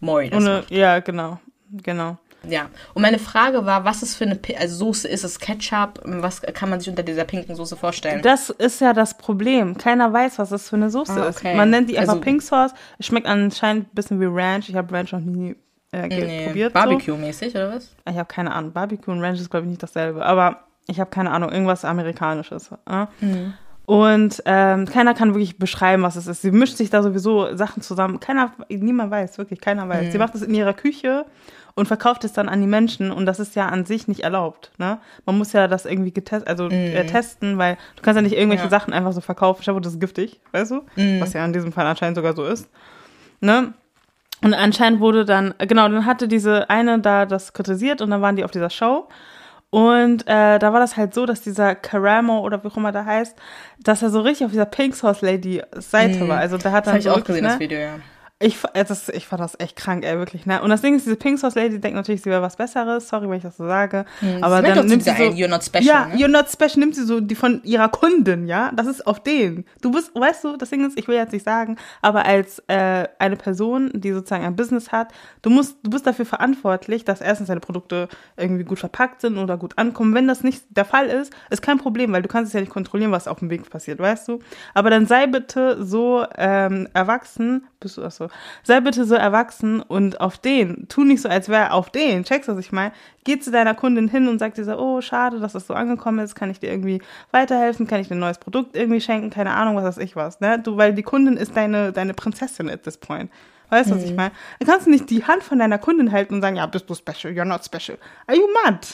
Maury das ohne, macht. Ja, genau. Genau. Ja, und meine Frage war, was ist für eine also Soße? Ist es Ketchup? Was kann man sich unter dieser pinken Soße vorstellen? Das ist ja das Problem. Keiner weiß, was das für eine Soße ah, okay. ist. Man nennt die einfach also, Pink Sauce. Es schmeckt anscheinend ein bisschen wie Ranch. Ich habe Ranch noch nie äh, nee, probiert. Barbecue-mäßig, so. oder was? Ich habe keine Ahnung. Barbecue und Ranch ist, glaube ich, nicht dasselbe. Aber ich habe keine Ahnung. Irgendwas Amerikanisches. Äh? Mhm. Und ähm, keiner kann wirklich beschreiben, was es ist. Sie mischt sich da sowieso Sachen zusammen. Keiner, niemand weiß, wirklich, keiner weiß. Mhm. Sie macht es in ihrer Küche und verkauft es dann an die Menschen und das ist ja an sich nicht erlaubt. Ne? Man muss ja das irgendwie getest also, äh, mhm. äh, testen, weil du kannst ja nicht irgendwelche ja. Sachen einfach so verkaufen. Ich glaube, das ist giftig, weißt du? Mhm. Was ja in diesem Fall anscheinend sogar so ist. Ne? Und anscheinend wurde dann, genau, dann hatte diese eine da das kritisiert und dann waren die auf dieser Show und äh, da war das halt so, dass dieser Karamo oder wie auch immer der heißt, dass er so richtig auf dieser Pink Sauce Lady Seite mm. war. Also da hat dann das habe ich auch gesehen, ne? das Video, ja. Ich, das, ich fand das echt krank, ey, wirklich. Ne? Und das Ding ist, diese Pink Sauce Lady denkt natürlich, sie wäre was Besseres. Sorry, wenn ich das so sage. Mhm, aber dann nimmt sie so, ein, You're not special. Ja, ne? You're not special nimmt sie so die von ihrer Kundin, ja. Das ist auf den. Du bist, weißt du, das Ding ist, ich will jetzt nicht sagen, aber als äh, eine Person, die sozusagen ein Business hat, du musst, du bist dafür verantwortlich, dass erstens deine Produkte irgendwie gut verpackt sind oder gut ankommen. Wenn das nicht der Fall ist, ist kein Problem, weil du kannst es ja nicht kontrollieren, was auf dem Weg passiert, weißt du. Aber dann sei bitte so ähm, erwachsen, bist du das so? Sei bitte so erwachsen und auf den, tu nicht so, als wäre auf den, checkst du, was ich meine? Geh zu deiner Kundin hin und sag dir so, oh, schade, dass das so angekommen ist, kann ich dir irgendwie weiterhelfen, kann ich dir ein neues Produkt irgendwie schenken, keine Ahnung, was weiß ich was, ne? Du, weil die Kundin ist deine, deine Prinzessin at this point. Weißt du, mhm. was ich mhm. meine? Dann kannst du nicht die Hand von deiner Kundin halten und sagen, ja, bist du special, you're not special. Are you mad?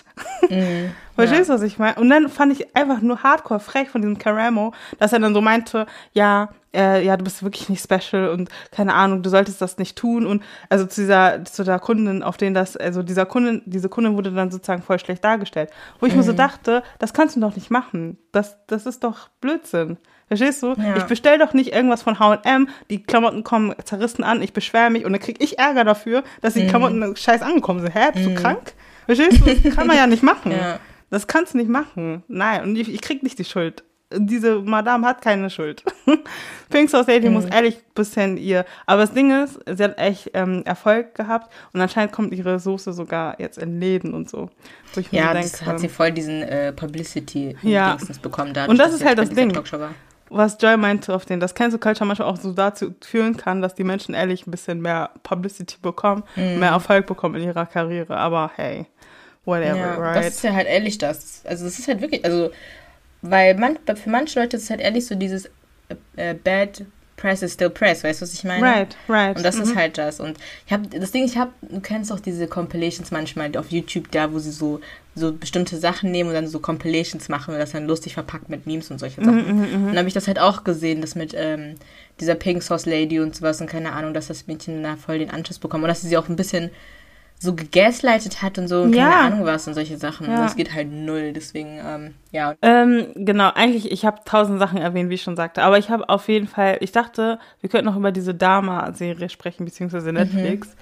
Mhm. Verstehst du, ja. was ich meine? Und dann fand ich einfach nur hardcore frech von diesem Caramo, dass er dann so meinte, ja, äh, ja, du bist wirklich nicht special und keine Ahnung, du solltest das nicht tun. Und also zu dieser, zu der Kundin, auf den das, also dieser Kundin, diese Kundin wurde dann sozusagen voll schlecht dargestellt. Wo ich mhm. mir so mhm. dachte, das kannst du doch nicht machen. Das, das ist doch Blödsinn. Verstehst du? Ja. Ich bestell doch nicht irgendwas von H&M, die Klamotten kommen zerrissen an, ich beschwere mich und dann krieg ich Ärger dafür, dass die mhm. Klamotten scheiß angekommen sind. Hä, bist mhm. du krank? Verstehst du? Das kann man ja nicht machen. Ja. Das kannst du nicht machen. Nein, und ich, ich krieg nicht die Schuld. Diese Madame hat keine Schuld. Pink Society mhm. muss ehrlich ein bisschen ihr. Aber das Ding ist, sie hat echt ähm, Erfolg gehabt und anscheinend kommt ihre Soße sogar jetzt in Läden und so. ja, das denke, hat sie voll diesen äh, Publicity ja. bekommen. Dadurch, und das ist halt das Ding was Joy meinte, auf den das Cancel Culture manchmal auch so dazu führen kann, dass die Menschen ehrlich ein bisschen mehr Publicity bekommen, mm. mehr Erfolg bekommen in ihrer Karriere. Aber hey, whatever, ja, right? Das ist ja halt ehrlich das. Also das ist halt wirklich, also, weil man, für manche Leute ist es halt ehrlich so dieses äh, Bad Press is still press, weißt du, was ich meine? Right, right. Und das mhm. ist halt das. Und ich habe das Ding, ich habe, du kennst auch diese Compilations manchmal auf YouTube, da wo sie so so bestimmte Sachen nehmen und dann so Compilations machen und das dann lustig verpackt mit Memes und solche Sachen. Mm, mm, mm. Und dann habe ich das halt auch gesehen, das mit ähm, dieser Pink Sauce Lady und sowas und keine Ahnung, dass das Mädchen da voll den Anschluss bekommt und dass sie sie auch ein bisschen so gegaslightet hat und so, keine ja. Ahnung was und solche Sachen. Ja. Das geht halt null, deswegen, ähm, ja. Ähm, genau, eigentlich, ich habe tausend Sachen erwähnt, wie ich schon sagte, aber ich habe auf jeden Fall, ich dachte, wir könnten noch über diese Dama-Serie sprechen, beziehungsweise Netflix, mhm.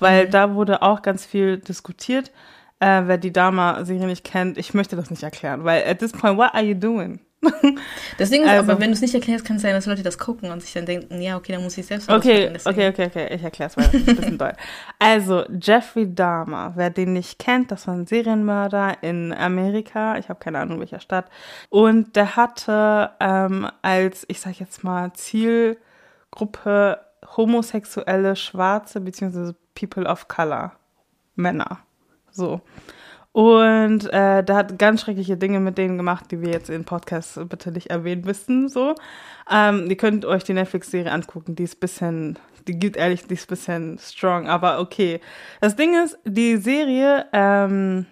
weil mhm. da wurde auch ganz viel diskutiert. Äh, wer die Dama-Serie nicht kennt, ich möchte das nicht erklären, weil at this point, what are you doing? Das Ding ist also, aber, wenn du es nicht erklärst, kann es sein, dass Leute das gucken und sich dann denken, ja, okay, dann muss ich selbst Okay, okay, okay, okay, ich erkläre es mal. Ein bisschen doll. Also, Jeffrey Dahmer, wer den nicht kennt, das war ein Serienmörder in Amerika, ich habe keine Ahnung, welcher Stadt. Und der hatte ähm, als, ich sag jetzt mal, Zielgruppe homosexuelle, schwarze, beziehungsweise People of Color, Männer. So. Und äh, da hat ganz schreckliche Dinge mit denen gemacht, die wir jetzt in Podcasts bitte nicht erwähnen müssen. So. Ähm, ihr könnt euch die Netflix-Serie angucken, die ist bisschen, die gibt ehrlich, die ist bisschen strong, aber okay. Das Ding ist, die Serie, ähm,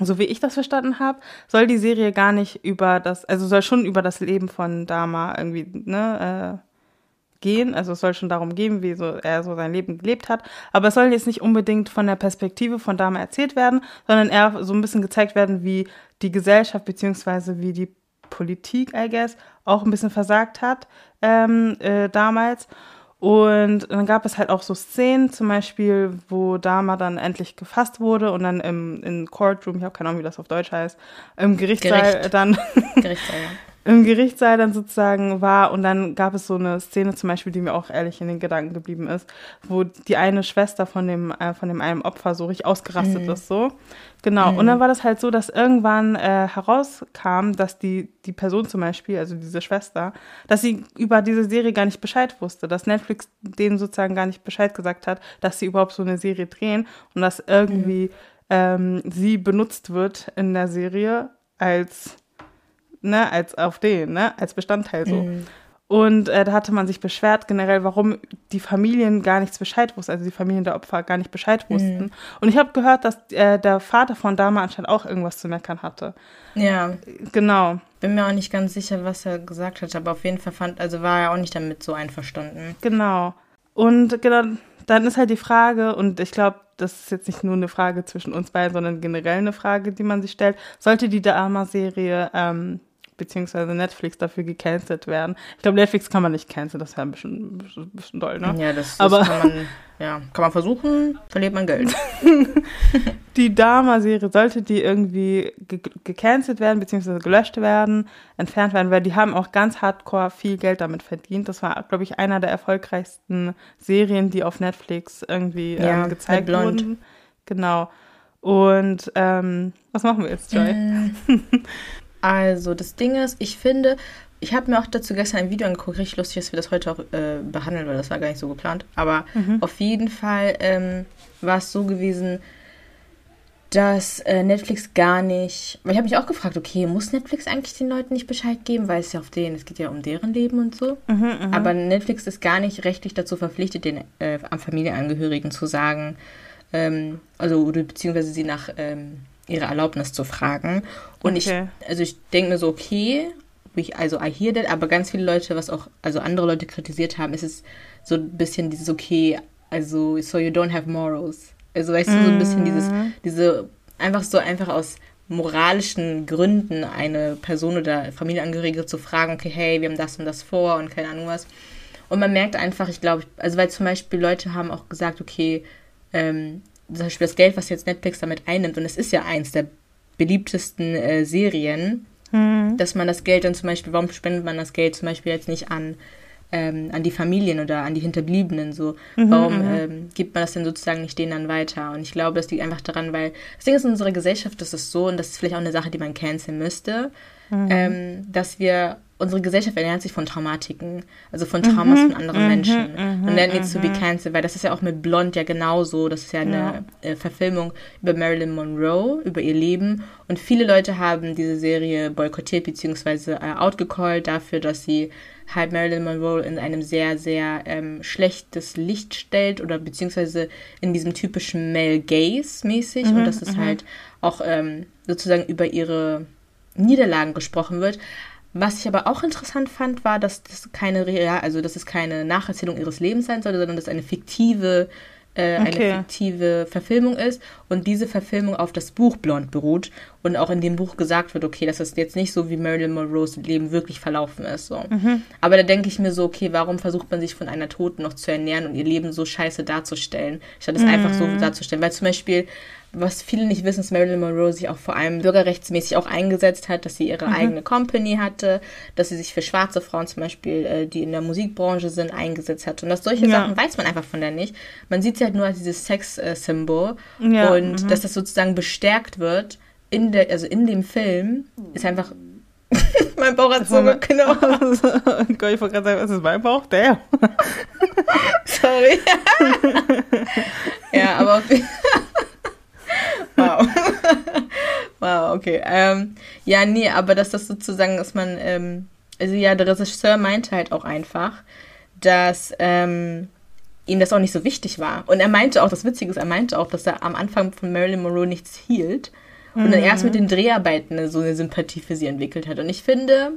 so wie ich das verstanden habe, soll die Serie gar nicht über das, also soll schon über das Leben von Dama irgendwie, ne, äh, gehen. Also es soll schon darum gehen, wie so er so sein Leben gelebt hat. Aber es soll jetzt nicht unbedingt von der Perspektive von Dama erzählt werden, sondern eher so ein bisschen gezeigt werden, wie die Gesellschaft beziehungsweise wie die Politik, I guess, auch ein bisschen versagt hat ähm, äh, damals. Und dann gab es halt auch so Szenen, zum Beispiel, wo Dama dann endlich gefasst wurde und dann im, im Courtroom, ich habe keine Ahnung, wie das auf Deutsch heißt, im Gerichtssaal Gericht. dann Gerichtssaal, ja im Gerichtssaal dann sozusagen war und dann gab es so eine Szene zum Beispiel, die mir auch ehrlich in den Gedanken geblieben ist, wo die eine Schwester von dem, äh, von dem einen Opfer so richtig ausgerastet mhm. ist, so. Genau. Mhm. Und dann war das halt so, dass irgendwann äh, herauskam, dass die, die Person zum Beispiel, also diese Schwester, dass sie über diese Serie gar nicht Bescheid wusste, dass Netflix denen sozusagen gar nicht Bescheid gesagt hat, dass sie überhaupt so eine Serie drehen und dass irgendwie mhm. ähm, sie benutzt wird in der Serie als ne, als auf den, ne, als Bestandteil so. Mhm. Und äh, da hatte man sich beschwert generell, warum die Familien gar nichts Bescheid wussten, also die Familien der Opfer gar nicht Bescheid wussten. Mhm. Und ich habe gehört, dass äh, der Vater von Dama anscheinend auch irgendwas zu meckern hatte. Ja. Genau. Bin mir auch nicht ganz sicher, was er gesagt hat, aber auf jeden Fall fand, also war er auch nicht damit so einverstanden. Genau. Und genau, dann ist halt die Frage, und ich glaube, das ist jetzt nicht nur eine Frage zwischen uns beiden, sondern generell eine Frage, die man sich stellt. Sollte die Dama-Serie ähm, beziehungsweise Netflix dafür gecancelt werden. Ich glaube, Netflix kann man nicht canceln, das wäre ein bisschen, bisschen doll, ne? Ja, das, das Aber, kann man, ja, kann man versuchen, verliert man Geld. die Dama-Serie, sollte die irgendwie ge gecancelt werden, beziehungsweise gelöscht werden, entfernt werden, weil die haben auch ganz hardcore viel Geld damit verdient. Das war, glaube ich, einer der erfolgreichsten Serien, die auf Netflix irgendwie ja, ähm, gezeigt wurden. Genau. Und ähm, was machen wir jetzt, Joy? Mm. Also, das Ding ist, ich finde, ich habe mir auch dazu gestern ein Video angeguckt, richtig lustig, dass wir das heute auch äh, behandeln, weil das war gar nicht so geplant. Aber mhm. auf jeden Fall ähm, war es so gewesen, dass äh, Netflix gar nicht. Weil ich habe mich auch gefragt, okay, muss Netflix eigentlich den Leuten nicht Bescheid geben, weil es ja auf denen, es geht ja um deren Leben und so. Mhm, mhm. Aber Netflix ist gar nicht rechtlich dazu verpflichtet, den äh, Familienangehörigen zu sagen, ähm, also oder beziehungsweise sie nach ähm, ihre Erlaubnis zu fragen. Und okay. ich, also ich denke mir so, okay, ich, also I hear that, aber ganz viele Leute, was auch, also andere Leute kritisiert haben, ist es so ein bisschen dieses, okay, also, so you don't have morals. Also, weißt du, so ein bisschen dieses, mhm. diese, einfach so einfach aus moralischen Gründen eine Person oder Familienangehörige zu fragen, okay, hey, wir haben das und das vor und keine Ahnung was. Und man merkt einfach, ich glaube, also weil zum Beispiel Leute haben auch gesagt, okay, ähm, zum Beispiel das Geld, was jetzt Netflix damit einnimmt, und es ist ja eins der beliebtesten äh, Serien, mhm. dass man das Geld dann zum Beispiel, warum spendet man das Geld zum Beispiel jetzt nicht an, ähm, an die Familien oder an die Hinterbliebenen so? Mhm, warum mhm. ähm, gibt man das denn sozusagen nicht denen dann weiter? Und ich glaube, das liegt einfach daran, weil das Ding ist, in unserer Gesellschaft ist es so, und das ist vielleicht auch eine Sache, die man canceln müsste, mhm. ähm, dass wir unsere Gesellschaft ernährt sich von Traumatiken, also von Traumas mhm, von anderen mhm, Menschen. Mhm, und that needs to be cancelled, weil das ist ja auch mit Blond ja genauso. Das ist ja eine ja. Äh, Verfilmung über Marilyn Monroe, über ihr Leben. Und viele Leute haben diese Serie boykottiert bzw. Äh, outgecallt dafür, dass sie halt Marilyn Monroe in einem sehr, sehr ähm, schlechtes Licht stellt oder beziehungsweise in diesem typischen Male Gaze mäßig. Mhm, und dass es halt auch ähm, sozusagen über ihre Niederlagen gesprochen wird. Was ich aber auch interessant fand, war, dass das keine real, also dass es keine Nacherzählung ihres Lebens sein sollte, sondern dass eine fiktive, äh, okay. eine fiktive Verfilmung ist und diese Verfilmung auf das Buch Blond beruht und auch in dem Buch gesagt wird, okay, dass es jetzt nicht so wie Marilyn Monroes Leben wirklich verlaufen ist. So. Mhm. Aber da denke ich mir so, okay, warum versucht man sich von einer Toten noch zu ernähren und ihr Leben so scheiße darzustellen, statt es mhm. einfach so darzustellen? Weil zum Beispiel was viele nicht wissen, ist Marilyn Monroe sich auch vor allem bürgerrechtsmäßig auch eingesetzt hat, dass sie ihre mhm. eigene Company hatte, dass sie sich für schwarze Frauen zum Beispiel, äh, die in der Musikbranche sind, eingesetzt hat. Und dass solche ja. Sachen weiß man einfach von der nicht. Man sieht sie halt nur als dieses Sex-Symbol. Ja. Und mhm. dass das sozusagen bestärkt wird in der, also in dem Film, ist einfach mein Bauch hat so geknurrt. Gott, ich wollte gerade sagen, was ist mein Bauch? Der. Sorry. ja, aber Wow. wow, okay. Ähm, ja, nee, aber dass das sozusagen, dass man, ähm, also ja, der Regisseur meinte halt auch einfach, dass ähm, ihm das auch nicht so wichtig war. Und er meinte auch, das Witzige ist, er meinte auch, dass er am Anfang von Marilyn Monroe nichts hielt und dann erst mit mhm. den Dreharbeiten so eine Sympathie für sie entwickelt hat. Und ich finde,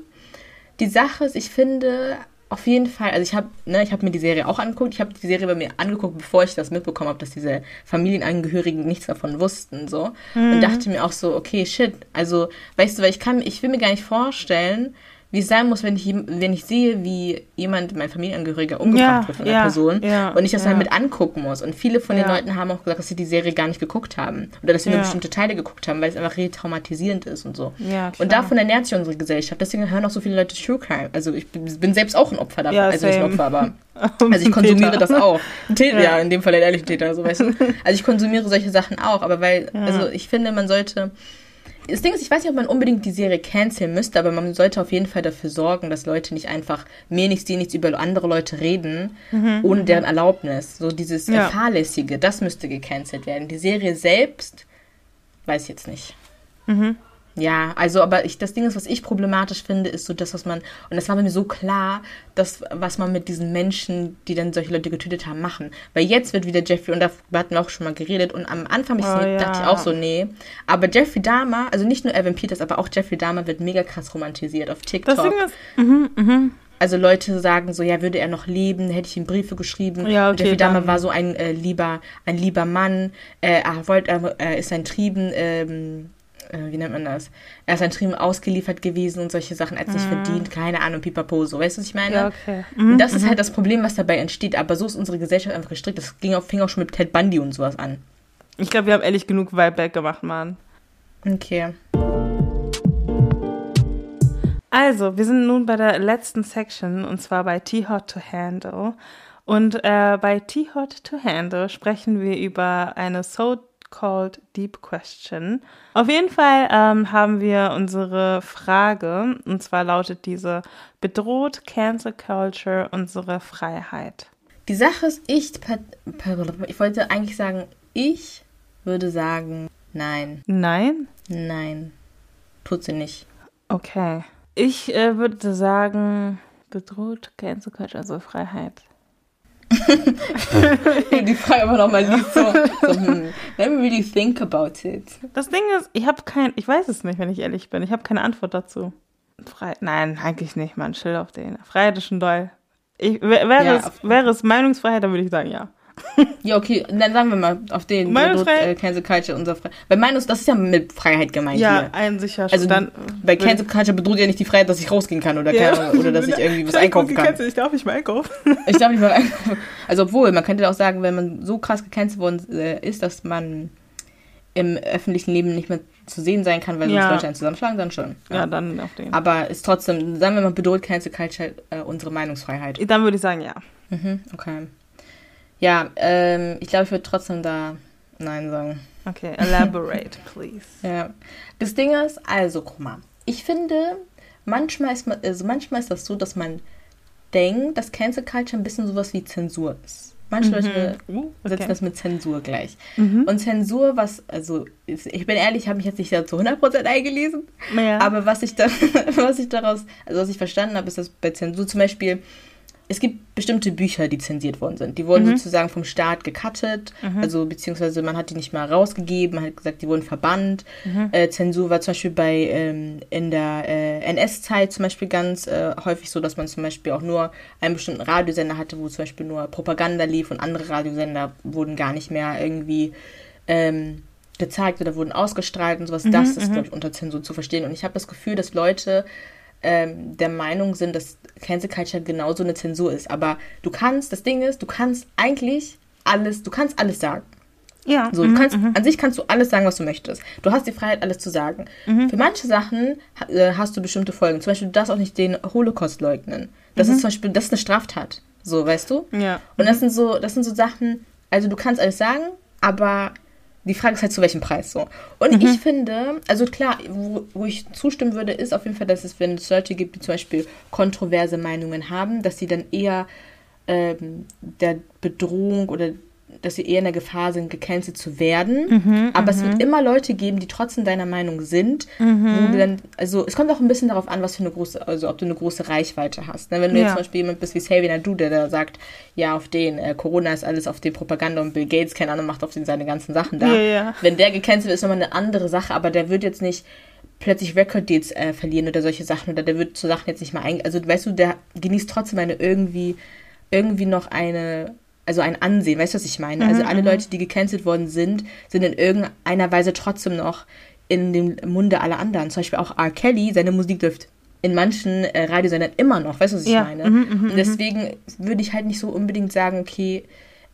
die Sache ist, ich finde, auf jeden Fall, also ich habe ne, ich hab mir die Serie auch angeguckt. Ich habe die Serie bei mir angeguckt, bevor ich das mitbekommen habe, dass diese Familienangehörigen nichts davon wussten. so mhm. Und dachte mir auch so, okay, shit. Also, weißt du, weil ich kann, ich will mir gar nicht vorstellen, wie es sein muss, wenn ich, wenn ich sehe, wie jemand, mein Familienangehöriger, umgebracht ja, wird von einer ja, Person ja, und ich das ja. dann mit angucken muss. Und viele von den Leuten haben auch gesagt, dass sie die Serie gar nicht geguckt haben oder dass sie nur bestimmte Teile geguckt haben, weil es einfach retraumatisierend ist und so. und davon ernährt sich unsere Gesellschaft. Deswegen hören auch so viele Leute True Crime. Also ich bin selbst auch ein Opfer davon. also nicht ein Opfer, aber also ich konsumiere das auch. Täter, ja. in dem Fall ein ehrlicher Täter, so weißt du. Also ich konsumiere solche Sachen auch, aber weil, also ich finde, man sollte das Ding ist, ich weiß nicht, ob man unbedingt die Serie canceln müsste, aber man sollte auf jeden Fall dafür sorgen, dass Leute nicht einfach mir nichts, dir nichts über andere Leute reden, mhm. ohne deren Erlaubnis. So dieses ja. Fahrlässige, das müsste gecancelt werden. Die Serie selbst, weiß ich jetzt nicht. Mhm. Ja, also, aber ich, das Ding ist, was ich problematisch finde, ist so das, was man, und das war mir so klar, das, was man mit diesen Menschen, die dann solche Leute getötet haben, machen. Weil jetzt wird wieder Jeffrey, und da hatten wir auch schon mal geredet, und am Anfang Oh, ja. dachte ich auch so, nee. Aber Jeffrey Dahmer, also nicht nur Evan Peters, aber auch Jeffrey Dahmer wird mega krass romantisiert auf TikTok. Das Ding ist, mhm, mhm. Also Leute sagen so, ja, würde er noch leben, hätte ich ihm Briefe geschrieben. Ja, okay, Jeffrey Dahmer war so ein äh, lieber, ein lieber Mann. Äh, er wollte, er, er ist ein Trieben, ähm, äh, wie nennt man das? Er ist ein Trieben ausgeliefert gewesen und solche Sachen, er hat sich verdient, keine Ahnung, pipapo, so, weißt du, was ich meine? Mhm. ja, okay. Und das ist halt das Problem, was dabei entsteht. Aber so ist unsere Gesellschaft einfach gestrickt. Das ging auch, fing auch schon mit Ted Bundy und sowas an. Ich glaube, wir haben ehrlich genug Vibe back gemacht, Mann. Okay. Also, wir sind nun bei der letzten Section und zwar bei Too Hot to Handle. Und äh, bei Too Hot to Handle sprechen wir über eine so-called Deep Question. Auf jeden Fall ähm, haben wir unsere Frage und zwar lautet diese: Bedroht Cancel Culture unsere Freiheit? Die Sache ist, ich, ich wollte eigentlich sagen, ich würde sagen, nein, Nein? nein, tut sie nicht. Okay. Ich äh, würde sagen, bedroht Cancel Culture unsere Freiheit. Die Frage aber nochmal liest so, so hm, let me really think about it. Das Ding ist, ich habe kein, ich weiß es nicht, wenn ich ehrlich bin. Ich habe keine Antwort dazu. Frei, nein, eigentlich nicht, Mann. Chill auf den. Freiheit ist schon doll. Ich, wär- wäre, Ja, es, wäre es Meinungsfreiheit, dann würde ich sagen, ja. Ja, okay, dann sagen wir mal auf den Meinungsfreiheit- äh, Cancel Culture unser Freiheit. Weil Meinungs, das ist ja mit Freiheit gemeint hier. ein sicher schon. Also dann, bei Cancel Culture bedroht ja nicht die Freiheit, dass ich rausgehen kann oder, keine Ahnung, oder dass ich irgendwie was einkaufen kann. Ich darf nicht mehr einkaufen. Ich darf nicht mal einkaufen. Also obwohl, man könnte auch sagen, wenn man so krass gecancelt worden äh, ist, dass man im öffentlichen Leben nicht mehr zu sehen sein kann, weil sonst Ja. Leute einen zusammenschlagen, dann schon. Ja, dann auf den. Aber ist trotzdem, sagen wir mal, bedroht Cancel Culture äh, unsere Meinungsfreiheit. Dann würde ich sagen, ja. Mhm, okay. Ja, ähm, ich glaube, ich würde trotzdem da Nein sagen. Okay, elaborate, please. Ja. Das Ding ist, also, guck mal, ich finde, manchmal ist, man, also manchmal ist das so, dass man denkt, dass Cancel Culture ein bisschen sowas wie Zensur ist. Manche Leute Uh, setzen okay. das mit Zensur gleich. Mhm. Und Zensur, was, also, ich bin ehrlich, ich habe mich jetzt nicht da zu 100% eingelesen, Ja. aber was ich, da, was ich daraus, also was ich verstanden habe, ist, dass bei Zensur zum Beispiel, es gibt bestimmte Bücher, die zensiert worden sind. Die wurden Mhm. sozusagen vom Staat gecuttet, also beziehungsweise man hat die nicht mal rausgegeben, man hat gesagt, die wurden verbannt. Mhm. Äh, Zensur war zum Beispiel bei ähm, in der äh, NS-Zeit zum Beispiel ganz äh, häufig so, dass man zum Beispiel auch nur einen bestimmten Radiosender hatte, wo zum Beispiel nur Propaganda lief und andere Radiosender wurden gar nicht mehr irgendwie ähm, gezeigt oder wurden ausgestrahlt und sowas. Mhm, das ist, glaube ich, unter Zensur zu verstehen. Und ich habe das Gefühl, dass Leute ähm, der Meinung sind, dass Cancel Culture genauso eine Zensur ist. Aber du kannst, das Ding ist, du kannst eigentlich alles, du kannst alles sagen. ja. So, du kannst, an sich kannst du alles sagen, was du möchtest. Du hast die Freiheit, alles zu sagen. Für manche Sachen äh, hast du bestimmte Folgen. Zum Beispiel, du darfst auch nicht den Holocaust leugnen. Das ist zum Beispiel, das ist eine Straftat. So, weißt du? Ja. Und das sind so, das sind so Sachen, also du kannst alles sagen, aber die Frage ist halt zu welchem Preis so. Und ich finde, also klar, wo, wo ich zustimmen würde, ist auf jeden Fall, dass es, wenn es Leute gibt, die zum Beispiel kontroverse Meinungen haben, dass sie dann eher ähm, der Bedrohung oder dass sie eher in der Gefahr sind, gecancelt zu werden. Aber es wird immer Leute geben, die trotzdem deiner Meinung sind, wo du dann, also es kommt auch ein bisschen darauf an, was für eine große, also ob du eine große Reichweite hast. Ne? Wenn du Ja. jetzt zum Beispiel jemand bist wie Xavier Nadu, der da sagt, ja, auf den, äh, Corona ist alles auf den Propaganda und Bill Gates, keine Ahnung, macht auf den seine ganzen Sachen da. Ja, ja. Wenn der gecancelt wird, ist nochmal eine andere Sache, aber der wird jetzt nicht plötzlich Record-Deals äh, verlieren oder solche Sachen oder der wird zu Sachen jetzt nicht mal ein, also weißt du, der genießt trotzdem eine irgendwie, irgendwie noch eine, also ein Ansehen, weißt du, was ich meine? Also alle Leute, die gecancelt worden sind, sind in irgendeiner Weise trotzdem noch in dem Munde aller anderen. Zum Beispiel auch R. Kelly, seine Musik dürft in manchen äh, Radiosendern immer noch, weißt du, was ich Ja. meine? Mhm, Und deswegen würde ich halt nicht so unbedingt sagen, okay,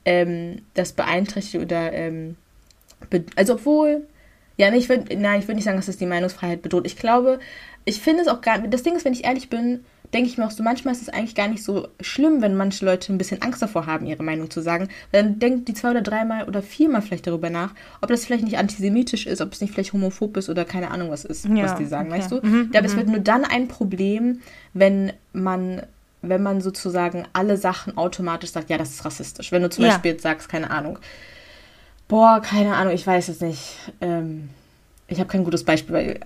ähm, das beeinträchtigt oder, ähm, be also obwohl, ja, nee, ich würde, nein, ich würde nicht sagen, dass das die Meinungsfreiheit bedroht. Ich glaube, ich finde es auch gar das Ding ist, wenn ich ehrlich bin, denke ich mir auch so, manchmal ist es eigentlich gar nicht so schlimm, wenn manche Leute ein bisschen Angst davor haben, ihre Meinung zu sagen. Dann denkt die zwei oder dreimal oder viermal vielleicht darüber nach, ob das vielleicht nicht antisemitisch ist, ob es nicht vielleicht homophob ist oder keine Ahnung was ist, Ja, was die sagen, okay. weißt du? Mhm, Ich glaube, es wird nur dann ein Problem, wenn man wenn man sozusagen alle Sachen automatisch sagt, ja, das ist rassistisch. Wenn du zum Ja. Beispiel jetzt sagst, keine Ahnung, boah, keine Ahnung, ich weiß es nicht, ähm, ich habe kein gutes Beispiel, weil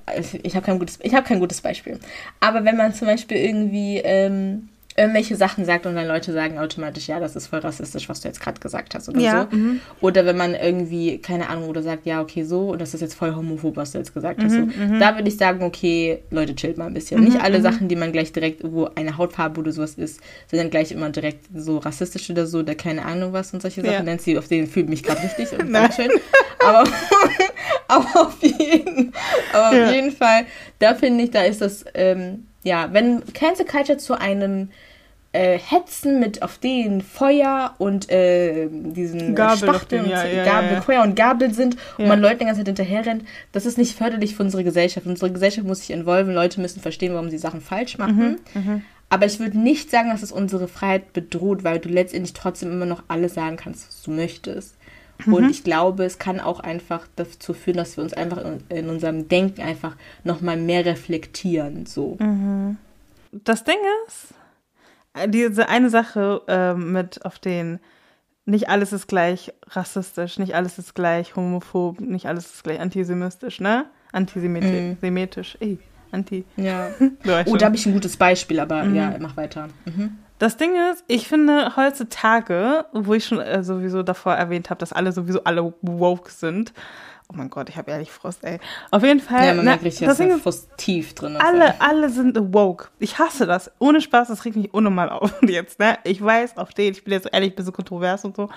ich habe kein gutes, kein gutes Beispiel. Aber wenn man zum Beispiel irgendwie ähm, irgendwelche Sachen sagt und dann Leute sagen automatisch, ja, das ist voll rassistisch, was du jetzt gerade gesagt hast oder Ja, so. mhm. Oder wenn man irgendwie, keine Ahnung, oder sagt, ja, okay, so, und das ist jetzt voll homophob, was du jetzt gesagt hast. Mhm, So. Da würde ich sagen, okay, Leute, chillt mal ein bisschen. Nicht alle Sachen, die man gleich direkt, wo eine Hautfarbe oder sowas ist, sind dann gleich immer direkt so rassistisch oder so, oder keine Ahnung was und solche Sachen. Ja. Nancy, auf den fühlt mich gerade richtig und Nein. Dankeschön. Aber, aber auf jeden, aber Ja. auf jeden Fall, da finde ich, da ist das, ähm, ja, wenn Cancel Culture zu einem äh, Hetzen mit auf den Feuer und äh, diesen Gabel auf Spachteln, den, ja, und ja, Gabel, ja. Feuer und Gabel sind und man Leuten die ganze Zeit hinterher rennt, das ist nicht förderlich für unsere Gesellschaft. Unsere Gesellschaft muss sich involven, Leute müssen verstehen, warum sie Sachen falsch machen. Mhm, Aber ich würde nicht sagen, dass es unsere Freiheit bedroht, weil du letztendlich trotzdem immer noch alles sagen kannst, was du möchtest. Mhm. Und ich glaube, es kann auch einfach dazu führen, dass wir uns einfach in, in unserem Denken einfach nochmal mehr reflektieren. So. Mhm. Das Ding ist, diese eine Sache ähm, mit auf den, nicht alles ist gleich rassistisch, nicht alles ist gleich homophob, nicht alles ist gleich antisemitisch, ne? Antisemitisch, Mhm. semitisch, ey, anti. Ja. Oh, da habe ich ein gutes Beispiel, aber ja, mach weiter. Mhm. Das Ding ist, ich finde heutzutage, wo ich schon äh, sowieso davor erwähnt habe, dass alle sowieso alle woke sind. Oh mein Gott, ich habe ehrlich Frust, ey. Auf jeden Fall. Ja, man na, merkt richtig, dass der ist, Fuß tief drin ist. alle, alle sind woke. Ich hasse das. Ohne Spaß, das regt mich unnormal auf jetzt, ne? Ich weiß, auf den, ich bin jetzt ehrlich ein bisschen kontrovers und so.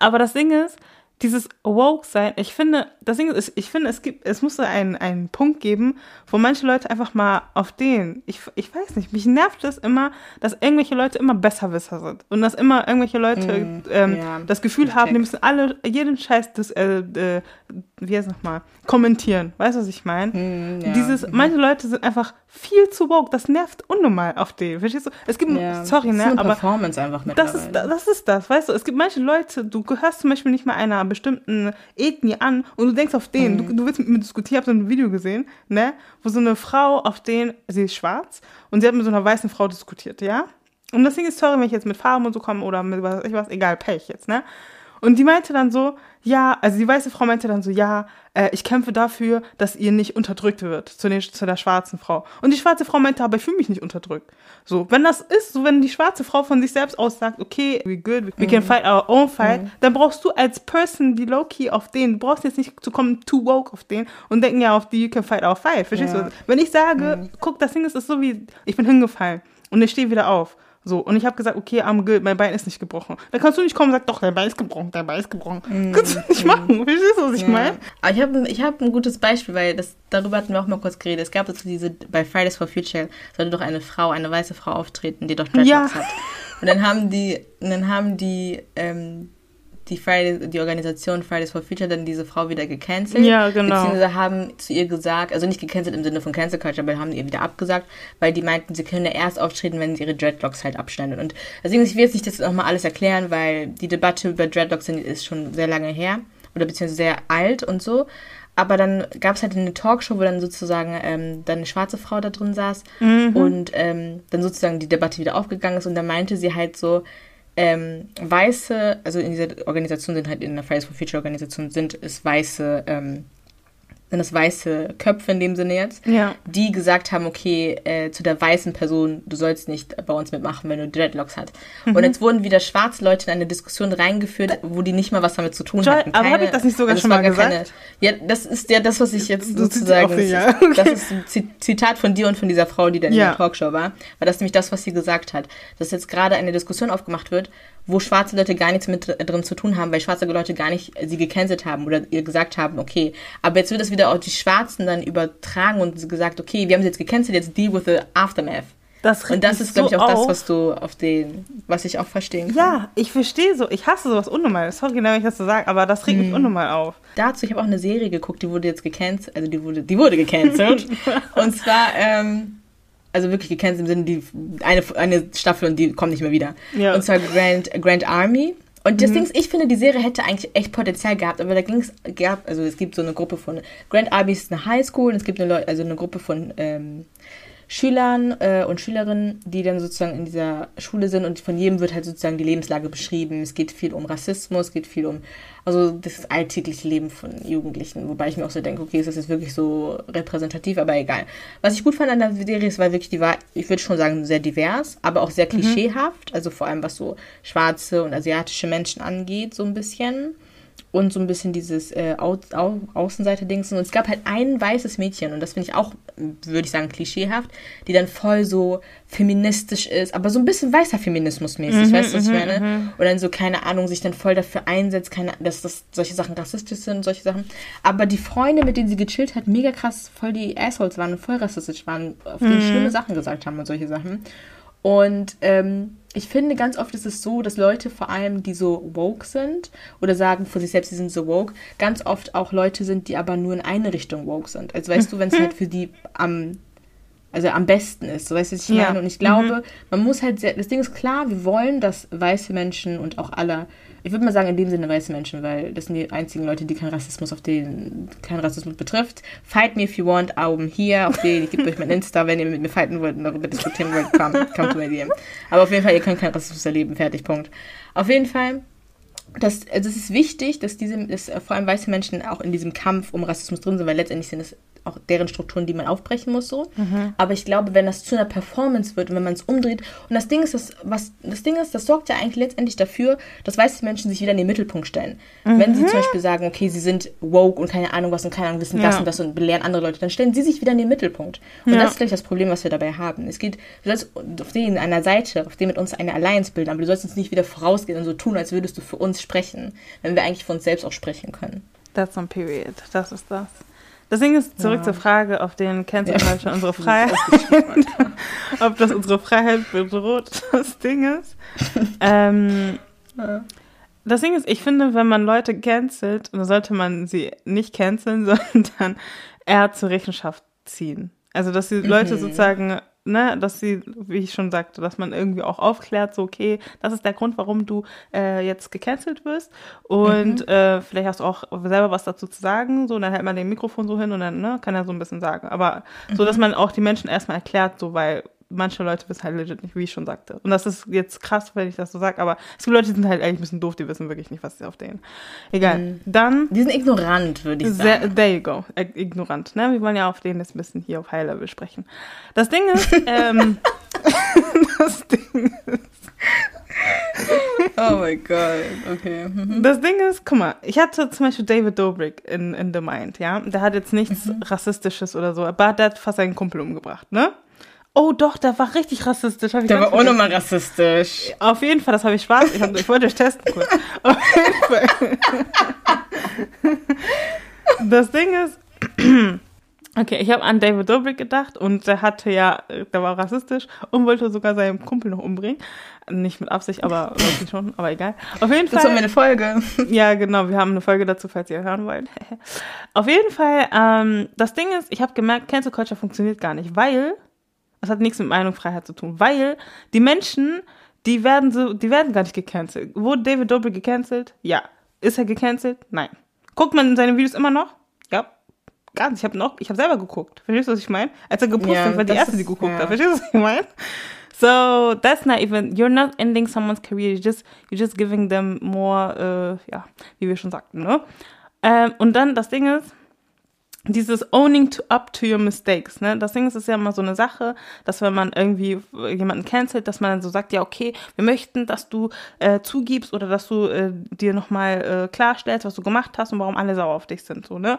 Aber das Ding ist, dieses woke sein, ich finde, das Ding ist, ich finde, es gibt, es muss einen, einen Punkt geben, wo manche Leute einfach mal auf den, ich, ich weiß nicht, mich nervt es immer, dass irgendwelche Leute immer Besserwisser sind. Und dass immer irgendwelche Leute Mm, ähm, ja, das Gefühl haben, die check. müssen alle, jeden Scheiß, das, äh, äh, wie heißt es nochmal, kommentieren. Weißt du, was ich meine? Hm, ja. Dieses, manche Leute sind einfach viel zu woke. Das nervt unnormal auf den. Verstehst du? Es gibt, ja. sorry, ne, eine aber Performance einfach das ist, das ist das, weißt du? Es gibt manche Leute, du gehörst zum Beispiel nicht mal einer bestimmten Ethnie an und du denkst auf den, Mhm. du, du willst mit mir diskutieren, ich habe so ein Video gesehen, ne, wo so eine Frau auf den, sie ist schwarz und sie hat mit so einer weißen Frau diskutiert, ja? Und das Ding ist, sorry, wenn ich jetzt mit Farben und so komme oder mit was weiß ich was, egal, Pech jetzt, ne? Und die meinte dann so, ja, also die weiße Frau meinte dann so, ja, äh, ich kämpfe dafür, dass ihr nicht unterdrückt wird zu, den, zu der schwarzen Frau. Und die schwarze Frau meinte, aber ich fühle mich nicht unterdrückt. So, wenn das ist, so wenn die schwarze Frau von sich selbst aus sagt, okay, we good, we can fight our own fight, dann brauchst du als Person die low-key auf den, du brauchst jetzt nicht zu kommen too woke auf den und denken ja auf die, you can fight our fight. Verstehst Ja. du? Wenn ich sage, guck, das Ding ist, ist so wie, ich bin hingefallen und ich stehe wieder auf. So, und ich habe gesagt, okay, I'm good, mein Bein ist nicht gebrochen. Dann kannst du nicht kommen und sagen, doch, dein Bein ist gebrochen, dein Bein ist gebrochen. Kannst du nicht machen. Verstehst du, was ich Ja. meine? Aber ich habe ich hab ein gutes Beispiel, weil das, darüber hatten wir auch mal kurz geredet. Es gab dazu diese, bei Fridays for Future sollte doch eine Frau, eine weiße Frau auftreten, die doch Dreadlocks Ja. hat. Und dann haben die, und dann haben die, ähm, die, Fridays, die Organisation Fridays for Future dann diese Frau wieder gecancelt. Ja, genau. Beziehungsweise haben zu ihr gesagt, also nicht gecancelt im Sinne von Cancel Culture, aber haben ihr wieder abgesagt, weil die meinten, sie können ja erst auftreten, wenn sie ihre Dreadlocks halt abschneiden. Und deswegen, ich will jetzt nicht das nochmal alles erklären, weil die Debatte über Dreadlocks ist schon sehr lange her oder beziehungsweise sehr alt und so. Aber dann gab es halt eine Talkshow, wo dann sozusagen ähm, dann eine schwarze Frau da drin saß und ähm, dann sozusagen die Debatte wieder aufgegangen ist und dann meinte sie halt so, ähm, weiße, also in dieser Organisation sind halt in der Fridays for Future Organisation sind es weiße, ähm, sind es weiße Köpfe in dem Sinne jetzt, Ja. die gesagt haben, okay, äh, zu der weißen Person, du sollst nicht bei uns mitmachen, wenn du Dreadlocks hast. Mhm. Und jetzt wurden wieder schwarze Leute in eine Diskussion reingeführt, wo die nicht mal was damit zu tun Joy, hatten. aber hab ich das nicht sogar es schon mal gesagt? ja, das ist ja das, was ich jetzt Du sozusagen, den, ja. das, ist, das ist ein Zi- Zitat von dir und von dieser Frau, die dann in Ja. der Talkshow war, war das nämlich das, was sie gesagt hat, dass jetzt gerade eine Diskussion aufgemacht wird, wo schwarze Leute gar nichts mit dr- drin zu tun haben, weil schwarze Leute gar nicht sie gecancelt haben oder ihr gesagt haben, okay, aber jetzt wird das wieder auf die Schwarzen dann übertragen und gesagt, okay, wir haben sie jetzt gecancelt, jetzt deal with the aftermath. Das Und das ist, glaube ich, auch das, auf. was du auf den, was ich auch verstehen kann. Ja, ich verstehe so. Ich hasse sowas unnormal. Sorry, wenn ich das so sage, aber das regt Mhm. mich unnormal auf. Dazu, ich habe auch eine Serie geguckt, die wurde jetzt gecancelt, also die wurde, die wurde gecancelt. und zwar, ähm, also wirklich gecancelt im Sinne, die eine, eine Staffel und die kommt nicht mehr wieder. Ja. Und zwar Grand, Grand Army. Und das Ding ist, ich finde, die Serie hätte eigentlich echt Potenzial gehabt, aber da ging es, gab, also es gibt so eine Gruppe von, Grand Army ist eine Highschool und es gibt eine Leute, also eine Gruppe von, ähm, Schülern äh, und Schülerinnen, die dann sozusagen in dieser Schule sind und von jedem wird halt sozusagen die Lebenslage beschrieben. Es geht viel um Rassismus, es geht viel um, also das alltägliche Leben von Jugendlichen, wobei ich mir auch so denke, okay, ist das jetzt wirklich so repräsentativ, aber egal. Was ich gut fand an der Serie, es war wirklich, die war, ich würde schon sagen, sehr divers, aber auch sehr klischeehaft, also vor allem was so schwarze und asiatische Menschen angeht, so ein bisschen und so ein bisschen dieses äh, Au Au Außenseiter-Dings. Und es gab halt ein weißes Mädchen, und das finde ich auch, würde ich sagen, klischeehaft, die dann voll so feministisch ist, aber so ein bisschen weißer Feminismus-mäßig, mhm, weißt du, was ich mhm, meine? Mhm. Und dann so, keine Ahnung, sich dann voll dafür einsetzt, keine, dass das solche Sachen rassistisch sind, solche Sachen. Aber die Freunde, mit denen sie gechillt hat, mega krass voll die Assholes waren und voll rassistisch waren, auf denen mhm. schlimme Sachen gesagt haben und solche Sachen. Und ähm, ich finde, ganz oft ist es so, dass Leute, vor allem die so woke sind oder sagen von sich selbst, sie sind so woke, ganz oft auch Leute sind, die aber nur in eine Richtung woke sind. Also weißt du, wenn es halt für die am also am besten ist. So weißt du, was ich meine? Und ich glaube, mhm. man muss halt sehr, das Ding ist klar, wir wollen, dass weiße Menschen und auch alle, ich würde mal sagen in dem Sinne weiße Menschen, weil das sind die einzigen Leute, die keinen Rassismus auf den, keinen Rassismus betrifft. Fight me if you want, Augen hier, auf den, ich gebe euch mein Insta, wenn ihr mit mir fighten wollt und darüber diskutieren wollt, come, come to my DM. Aber auf jeden Fall, ihr könnt keinen Rassismus erleben, fertig, Punkt. Auf jeden Fall, das, also es ist wichtig, dass diese, dass vor allem weiße Menschen auch in diesem Kampf um Rassismus drin sind, weil letztendlich sind es auch deren Strukturen, die man aufbrechen muss, so. Mhm. Aber ich glaube, wenn das zu einer Performance wird und wenn man es umdreht, und das Ding ist, das, was, das Ding ist, das sorgt ja eigentlich letztendlich dafür, dass weiße Menschen sich wieder in den Mittelpunkt stellen. Mhm. Wenn sie zum Beispiel sagen, okay, sie sind woke und keine Ahnung was und keine Ahnung, wissen ja. das und das und belehren andere Leute, dann stellen sie sich wieder in den Mittelpunkt. Und ja. das ist, glaube ich, das Problem, was wir dabei haben. Es geht, du sollst auf den, einer Seite, auf dem mit uns eine Alliance bilden, aber du sollst uns nicht wieder vorausgehen und so tun, als würdest du für uns sprechen, wenn wir eigentlich für uns selbst auch sprechen können. That's on period. Das ist das. Deswegen ist zurück ja. zur Frage, auf den Cancel Culture unsere Freiheit, ob das unsere Freiheit bedroht, das Ding ist. ähm, ja. Das Ding ist, ich finde, wenn man Leute cancelt, dann sollte man sie nicht canceln, sondern eher zur Rechenschaft ziehen. Also, dass die Leute mhm. sozusagen ne, dass sie, wie ich schon sagte, dass man irgendwie auch aufklärt, so, okay, das ist der Grund, warum du äh, jetzt gecancelt wirst. Und mhm. äh, vielleicht hast du auch selber was dazu zu sagen, so, und dann hält man den Mikrofon so hin und dann, ne, kann er so ein bisschen sagen. Aber mhm. so, dass mhm. man auch die Menschen erstmal erklärt, so, weil manche Leute wissen halt legit nicht, wie ich schon sagte. Und das ist jetzt krass, wenn ich das so sage, aber es gibt Leute, die sind halt eigentlich ein bisschen doof, die wissen wirklich nicht, was sie auf denen. Egal. Mhm. Dann. Die sind ignorant, würde ich sagen. There you go. Ignorant, ne? Wir wollen ja auf denen jetzt ein bisschen hier auf High Level sprechen. Das Ding ist, ähm, das Ding ist. Oh mein Gott, okay. Mhm. Das Ding ist, guck mal, ich hatte zum Beispiel David Dobrik in, in The Mind, ja. Der hat jetzt nichts mhm. Rassistisches oder so, aber der hat fast seinen Kumpel umgebracht, ne? Oh doch, der war richtig rassistisch. der war auch nochmal rassistisch. Auf jeden Fall, das habe ich Spaß. Ich, hab, ich wollte euch testen kurz. Auf jeden Fall. das Ding ist, okay, ich habe an David Dobrik gedacht und der hatte ja, der war rassistisch und wollte sogar seinen Kumpel noch umbringen. Nicht mit Absicht, aber schon, aber egal. Auf jeden Fall. Das war eine Folge. Ja, genau, wir haben eine Folge dazu, falls ihr hören wollt. Auf jeden Fall, ähm, das Ding ist, ich habe gemerkt, Cancel Culture funktioniert gar nicht, weil das hat nichts mit Meinungsfreiheit zu tun, weil die Menschen, die werden so, die werden gar nicht gecancelt. Wurde David Dobrik gecancelt? Ja. Ist er gecancelt? Nein. Guckt man seine Videos immer noch? Ja. Gar nicht. Ich habe noch, ich habe selber geguckt. Verstehst du, was ich meine? Als er gepostet ja, hat, war die erste, die geguckt ja. hat. Verstehst du, was ich meine? So that's not even. You're not ending someone's career. You're just you're just giving them more. Äh, ja, wie wir schon sagten, ne? Ähm, und dann das Ding ist, dieses owning to up to your mistakes, ne? Das Ding ist, ist ja immer so eine Sache, dass wenn man irgendwie jemanden cancelt, dass man dann so sagt, ja, okay, wir möchten, dass du äh, zugibst oder dass du äh, dir nochmal äh, klarstellst, was du gemacht hast und warum alle sauer auf dich sind, so, ne?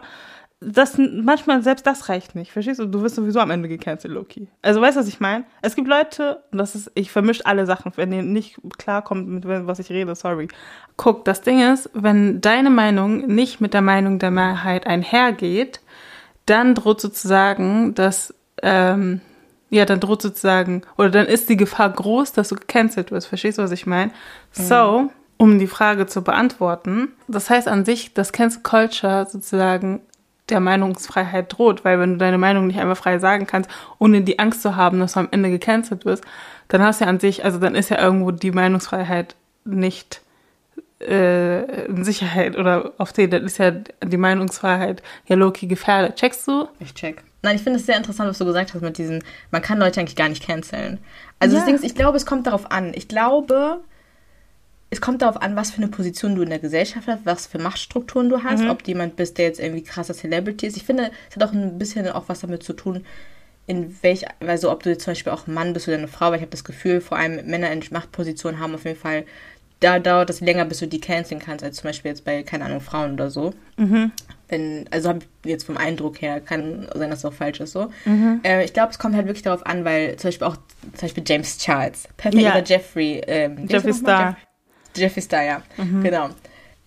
Das, manchmal selbst das reicht nicht, verstehst du? Du wirst sowieso am Ende gecancelt, Loki. Also weißt du, was ich meine? Es gibt Leute, und das ist, ich vermische alle Sachen, wenn ihr nicht klarkommt mit was ich rede, sorry. Guck, das Ding ist, wenn deine Meinung nicht mit der Meinung der Mehrheit einhergeht, dann droht sozusagen, dass, ähm, ja, dann droht sozusagen, oder dann ist die Gefahr groß, dass du gecancelt wirst. Verstehst du, was ich meine? Mhm. So, um die Frage zu beantworten, das heißt an sich, dass Cancel Culture sozusagen der Meinungsfreiheit droht, weil wenn du deine Meinung nicht einmal frei sagen kannst, ohne die Angst zu haben, dass du am Ende gecancelt wirst, dann hast du ja an sich, also dann ist ja irgendwo die Meinungsfreiheit nicht in Sicherheit oder auf den, dann ist ja die Meinungsfreiheit ja Loki gefährdet. Checkst du? Ich check. nein, ich finde es sehr interessant, was du gesagt hast mit diesen, man kann Leute eigentlich gar nicht canceln. Also Ja. das Ding ist, ich glaube, es kommt darauf an. Ich glaube, es kommt darauf an, was für eine Position du in der Gesellschaft hast, was für Machtstrukturen du hast, ob du jemand bist, der jetzt irgendwie krasser Celebrity ist. Ich finde, es hat auch ein bisschen auch was damit zu tun, in welch, also ob du jetzt zum Beispiel auch ein Mann bist oder eine Frau, weil ich habe das Gefühl, vor allem Männer in Machtpositionen haben auf jeden Fall, da dauert das länger, bis du die canceln kannst, als zum Beispiel jetzt bei, keine Ahnung, Frauen oder so. Wenn, also habe ich jetzt vom Eindruck her, kann sein, dass es auch falsch ist so. Äh, ich glaube, es kommt halt wirklich darauf an, weil zum Beispiel auch zum Beispiel James Charles, Perfekt Ja. oder Jeffrey, ähm, Jeffrey? Star. Jeff- Jeffrey Star, ja. Genau.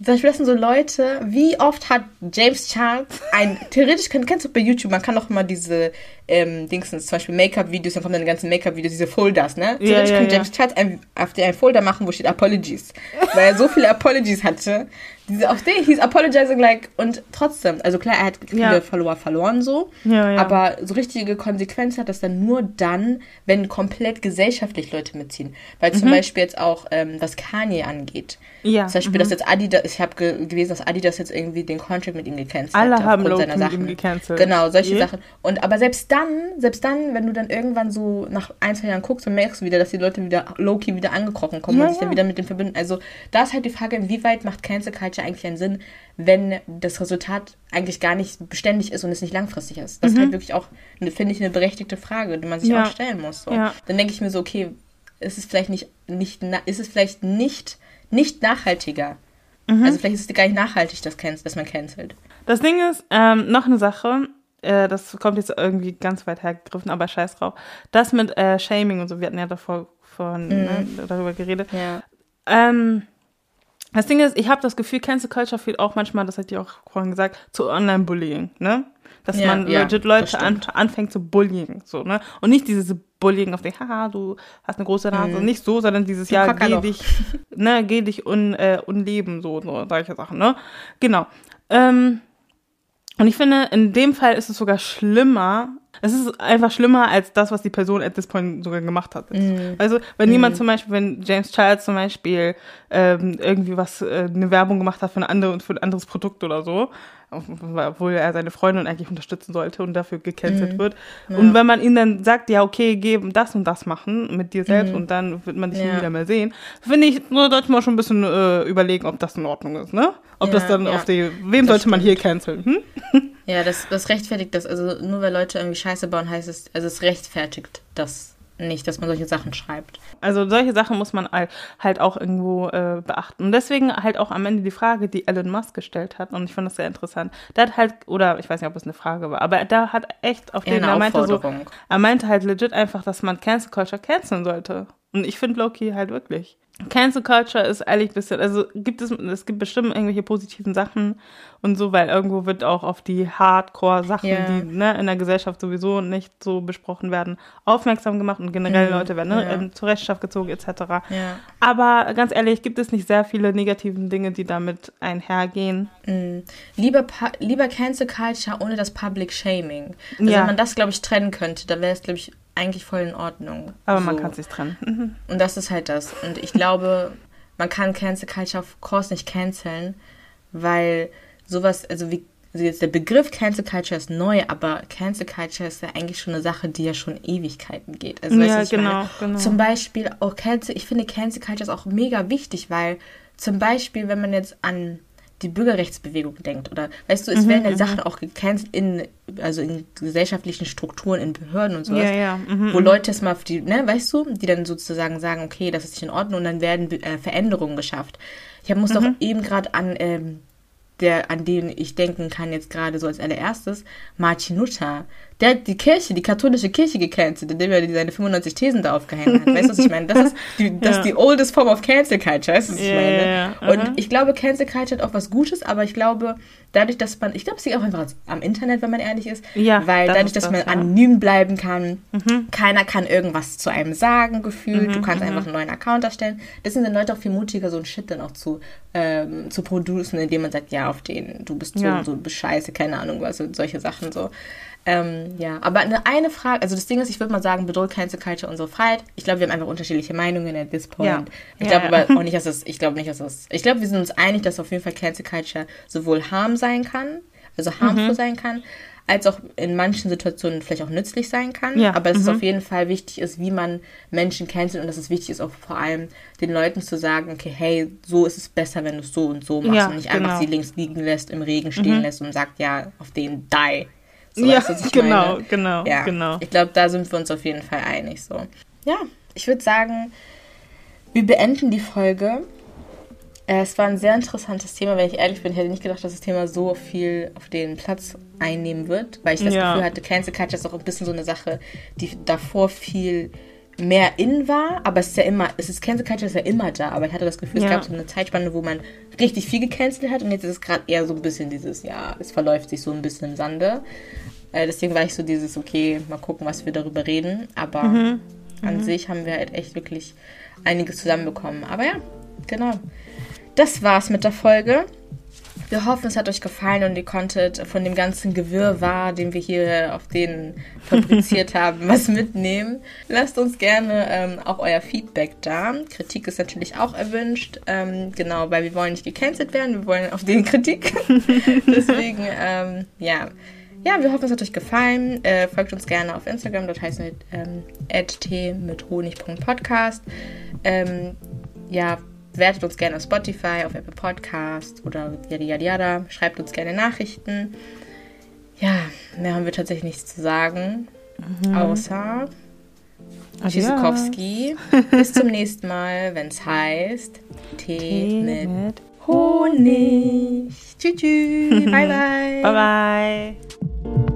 Zum Beispiel, das sind so Leute, wie oft hat James Charles ein, theoretisch, kennst du bei YouTube, man kann doch immer diese, ähm, Dingsens, zum Beispiel Make-up-Videos, dann kommen dann die ganzen Make-up-Videos, diese Folders, ne? Theoretisch ja, kann ja. James Charles ein, auf den einen Folder machen, wo steht Apologies. Weil er so viele Apologies hatte. Diese, auf den hieß Apologizing like, und trotzdem, also klar, er hat viele Ja. Follower verloren, so. Aber so richtige Konsequenz hat das dann nur dann, wenn komplett gesellschaftlich Leute mitziehen. Weil Mhm. zum Beispiel jetzt auch, ähm, was Kanye angeht. Ja. Zum Beispiel, dass jetzt Adidas, ich habe ge gelesen, dass Adidas jetzt irgendwie den Contract mit ihm gecancelt Alle hat. haben aufgrund Loki seiner mit Sachen. Genau, solche Je. Sachen. Und aber selbst dann, selbst dann, wenn du dann irgendwann so nach ein, zwei Jahren guckst und merkst wieder, dass die Leute wieder Loki wieder angekrochen kommen Ja, und sich dann ja. wieder mit dem verbinden. Also da ist halt die Frage, inwieweit macht Cancel Culture eigentlich einen Sinn, wenn das Resultat eigentlich gar nicht beständig ist und es nicht langfristig ist. Das ist halt wirklich auch, eine- finde ich, eine berechtigte Frage, die man sich Mhm. Ja. auch stellen muss. So. Dann denke ich mir so, okay, ist es vielleicht nicht, nicht ist es vielleicht nicht, nicht nachhaltiger. Mhm. Also vielleicht ist es gar nicht nachhaltig, dass man cancelt. Das Ding ist, ähm, noch eine Sache, äh, das kommt jetzt irgendwie ganz weit hergegriffen, aber scheiß drauf. Das mit äh, Shaming und so, wir hatten ja davor von, ne, darüber geredet. Ja. Ähm, das Ding ist, ich habe das Gefühl, Cancel Culture führt auch manchmal, das hat ihr auch vorhin gesagt, zu Online-Bullying, ne? Dass Ja, man ja, legit Leute an, anfängt zu bullying, so, ne? Und nicht dieses Bullying auf den, haha, du hast eine große Nase, nicht so, sondern dieses, Du ja, geh dich, ne, geh dich un, äh, unleben, so, so, solche Sachen, ne? Genau. Ähm, und ich finde, in dem Fall ist es sogar schlimmer. Es ist einfach schlimmer als das, was die Person at this point sogar gemacht hat. Mhm. Also, wenn jemand zum Beispiel, wenn James Charles zum Beispiel ähm, irgendwie was, äh, eine Werbung gemacht hat für, eine andere, für ein anderes Produkt oder so, obwohl er seine Freundin eigentlich unterstützen sollte und dafür gecancelt Mhm. wird. Und wenn man ihm dann sagt, ja, okay, geh das und das machen mit dir selbst und dann wird man dich nie Mhm. Ja. wieder mehr sehen, finde ich, nur sollte man schon ein bisschen äh, überlegen, ob das in Ordnung ist, ne? Ob Ja, das dann ja. auf die, wem Das sollte man hier canceln, hm? Ja, das, das rechtfertigt das. Also nur weil Leute irgendwie Scheiße bauen, heißt es, also es rechtfertigt das nicht, dass man solche Sachen schreibt. Also solche Sachen muss man halt- auch irgendwo äh, beachten. Und deswegen halt auch am Ende die Frage, die Elon Musk gestellt hat. Und ich fand das sehr interessant. Der hat halt, oder ich weiß nicht, ob es eine Frage war, aber der hat echt auf den, er meinte so, er meinte halt legit einfach, dass man Cancel Culture canceln sollte. Und ich finde Loki halt wirklich. Cancel Culture ist ehrlich ein bisschen, also gibt es, es gibt bestimmt irgendwelche positiven Sachen und so, weil irgendwo wird auch auf die Hardcore-Sachen, Ja. die ne, in der Gesellschaft sowieso nicht so besprochen werden, aufmerksam gemacht und generell Mhm, Leute werden ne, ähm, zur Rechenschaft gezogen etc. Ja. Aber ganz ehrlich, gibt es nicht sehr viele negativen Dinge, die damit einhergehen. Mm. Lieber, Pa- lieber Cancel Culture ohne das Public Shaming. Also Ja. wenn man das, glaube ich, trennen könnte, dann wäre es, glaube ich, eigentlich voll in Ordnung. Aber man So. kann es nicht trennen. Mhm. Und das ist halt das. Und ich glaube, man kann Cancel Culture of course nicht canceln, weil sowas, also wie also jetzt der Begriff Cancel Culture ist neu, aber Cancel Culture ist ja eigentlich schon eine Sache, die ja schon Ewigkeiten geht. Also, weißt Ja, ich genau, genau. Zum Beispiel auch Cancel, ich finde Cancel Culture ist auch mega wichtig, weil zum Beispiel, wenn man jetzt an die Bürgerrechtsbewegung denkt oder weißt du, es Mhm, werden ja Sachen auch gecancelt in also in gesellschaftlichen Strukturen, in Behörden und sowas Ja, ja. Mhm, wo Leute es mal auf die, ne, weißt du, die dann sozusagen sagen, okay, das ist nicht in Ordnung und dann werden äh, Veränderungen geschafft. Ich muss doch eben gerade an ähm, der, an den ich denken kann jetzt gerade so als allererstes, Martin Luther. Der hat die Kirche, die katholische Kirche gecancelt, indem er seine 95 Thesen da aufgehängt hat. Weißt du, was ich meine? Das ist die, das Ja. ist die oldest form of Cancel Culture, weißt du, was ich Ja, meine? Und ich glaube, Cancel Culture hat auch was Gutes, aber ich glaube, dadurch, dass man, ich glaube, es liegt auch einfach am Internet, wenn man ehrlich ist, Ja, weil dadurch, dass das, man ja. Mhm. anonym bleiben kann, keiner kann irgendwas zu einem sagen, gefühlt, du kannst einfach einen neuen Account erstellen. Deswegen sind Leute auch viel mutiger, so ein Shit dann auch zu, ähm, zu producen, indem man sagt, ja, auf den, du bist so Ja. und so, du bist scheiße, keine Ahnung was, und solche Sachen so. Ähm, ja, aber eine, eine Frage, also das Ding ist, ich würde mal sagen, bedroht Cancel Culture unsere Freiheit. Ich glaube, wir haben einfach unterschiedliche Meinungen at this point. Ja. Ich glaube ja. aber auch nicht, dass es, ich glaube nicht, dass es, ich glaube, wir sind uns einig, dass auf jeden Fall Cancel Culture sowohl harm sein kann, also harmful sein kann, als auch in manchen Situationen vielleicht auch nützlich sein kann. Ja, Aber es mhm. auf jeden Fall wichtig ist, wie man Menschen cancelt und dass es wichtig ist, auch vor allem den Leuten zu sagen, okay, hey, so ist es besser, wenn du es so und so machst Ja, und nicht einfach genau. sie links liegen lässt, im Regen stehen lässt und sagt, ja, auf den die. So, Ja, weißt du, genau, meine? genau, ja. genau. Ich glaube, da sind wir uns auf jeden Fall einig. So. Ja, ich würde sagen, wir beenden die Folge. Äh, Es war ein sehr interessantes Thema, wenn ich ehrlich bin. Ich hätte nicht gedacht, dass das Thema so viel auf den Platz einnehmen wird, weil ich das Ja. Gefühl hatte, Cancel Culture ist auch ein bisschen so eine Sache, die davor viel mehr in war, aber es ist ja immer, es ist Cancel Culture ist ja immer da, aber ich hatte das Gefühl, Ja. es gab so eine Zeitspanne, wo man richtig viel gecancelt hat und jetzt ist es gerade eher so ein bisschen dieses, ja, es verläuft sich so ein bisschen im Sande. Äh, deswegen war ich so dieses, okay, mal gucken, was wir darüber reden, aber Mhm. an sich haben wir halt echt wirklich einiges zusammenbekommen. Aber ja, genau. Das war's mit der Folge. Wir hoffen, es hat euch gefallen und ihr konntet von dem ganzen Gewirrwarr, den wir hier auf den fabriziert haben, was mitnehmen. Lasst uns gerne ähm, auch euer Feedback da. Kritik ist natürlich auch erwünscht. Ähm, genau, weil wir wollen nicht gecancelt werden, wir wollen auf den Kritik. Deswegen, ähm, ja. Ja, wir hoffen, es hat euch gefallen. Äh, folgt uns gerne auf Instagram, dort heißen wir ähm, mit Honig.podcast. Ähm, ja, bewertet uns gerne auf Spotify, auf Apple Podcast oder yada yada yada. Schreibt uns gerne Nachrichten. Ja, mehr haben wir tatsächlich nichts zu sagen. Außer Adios. Tschüssikowski. Bis zum nächsten Mal, wenn es heißt Tee Tee mit mit Honig. Tschüss, tschüss. bye, bye. Bye bye.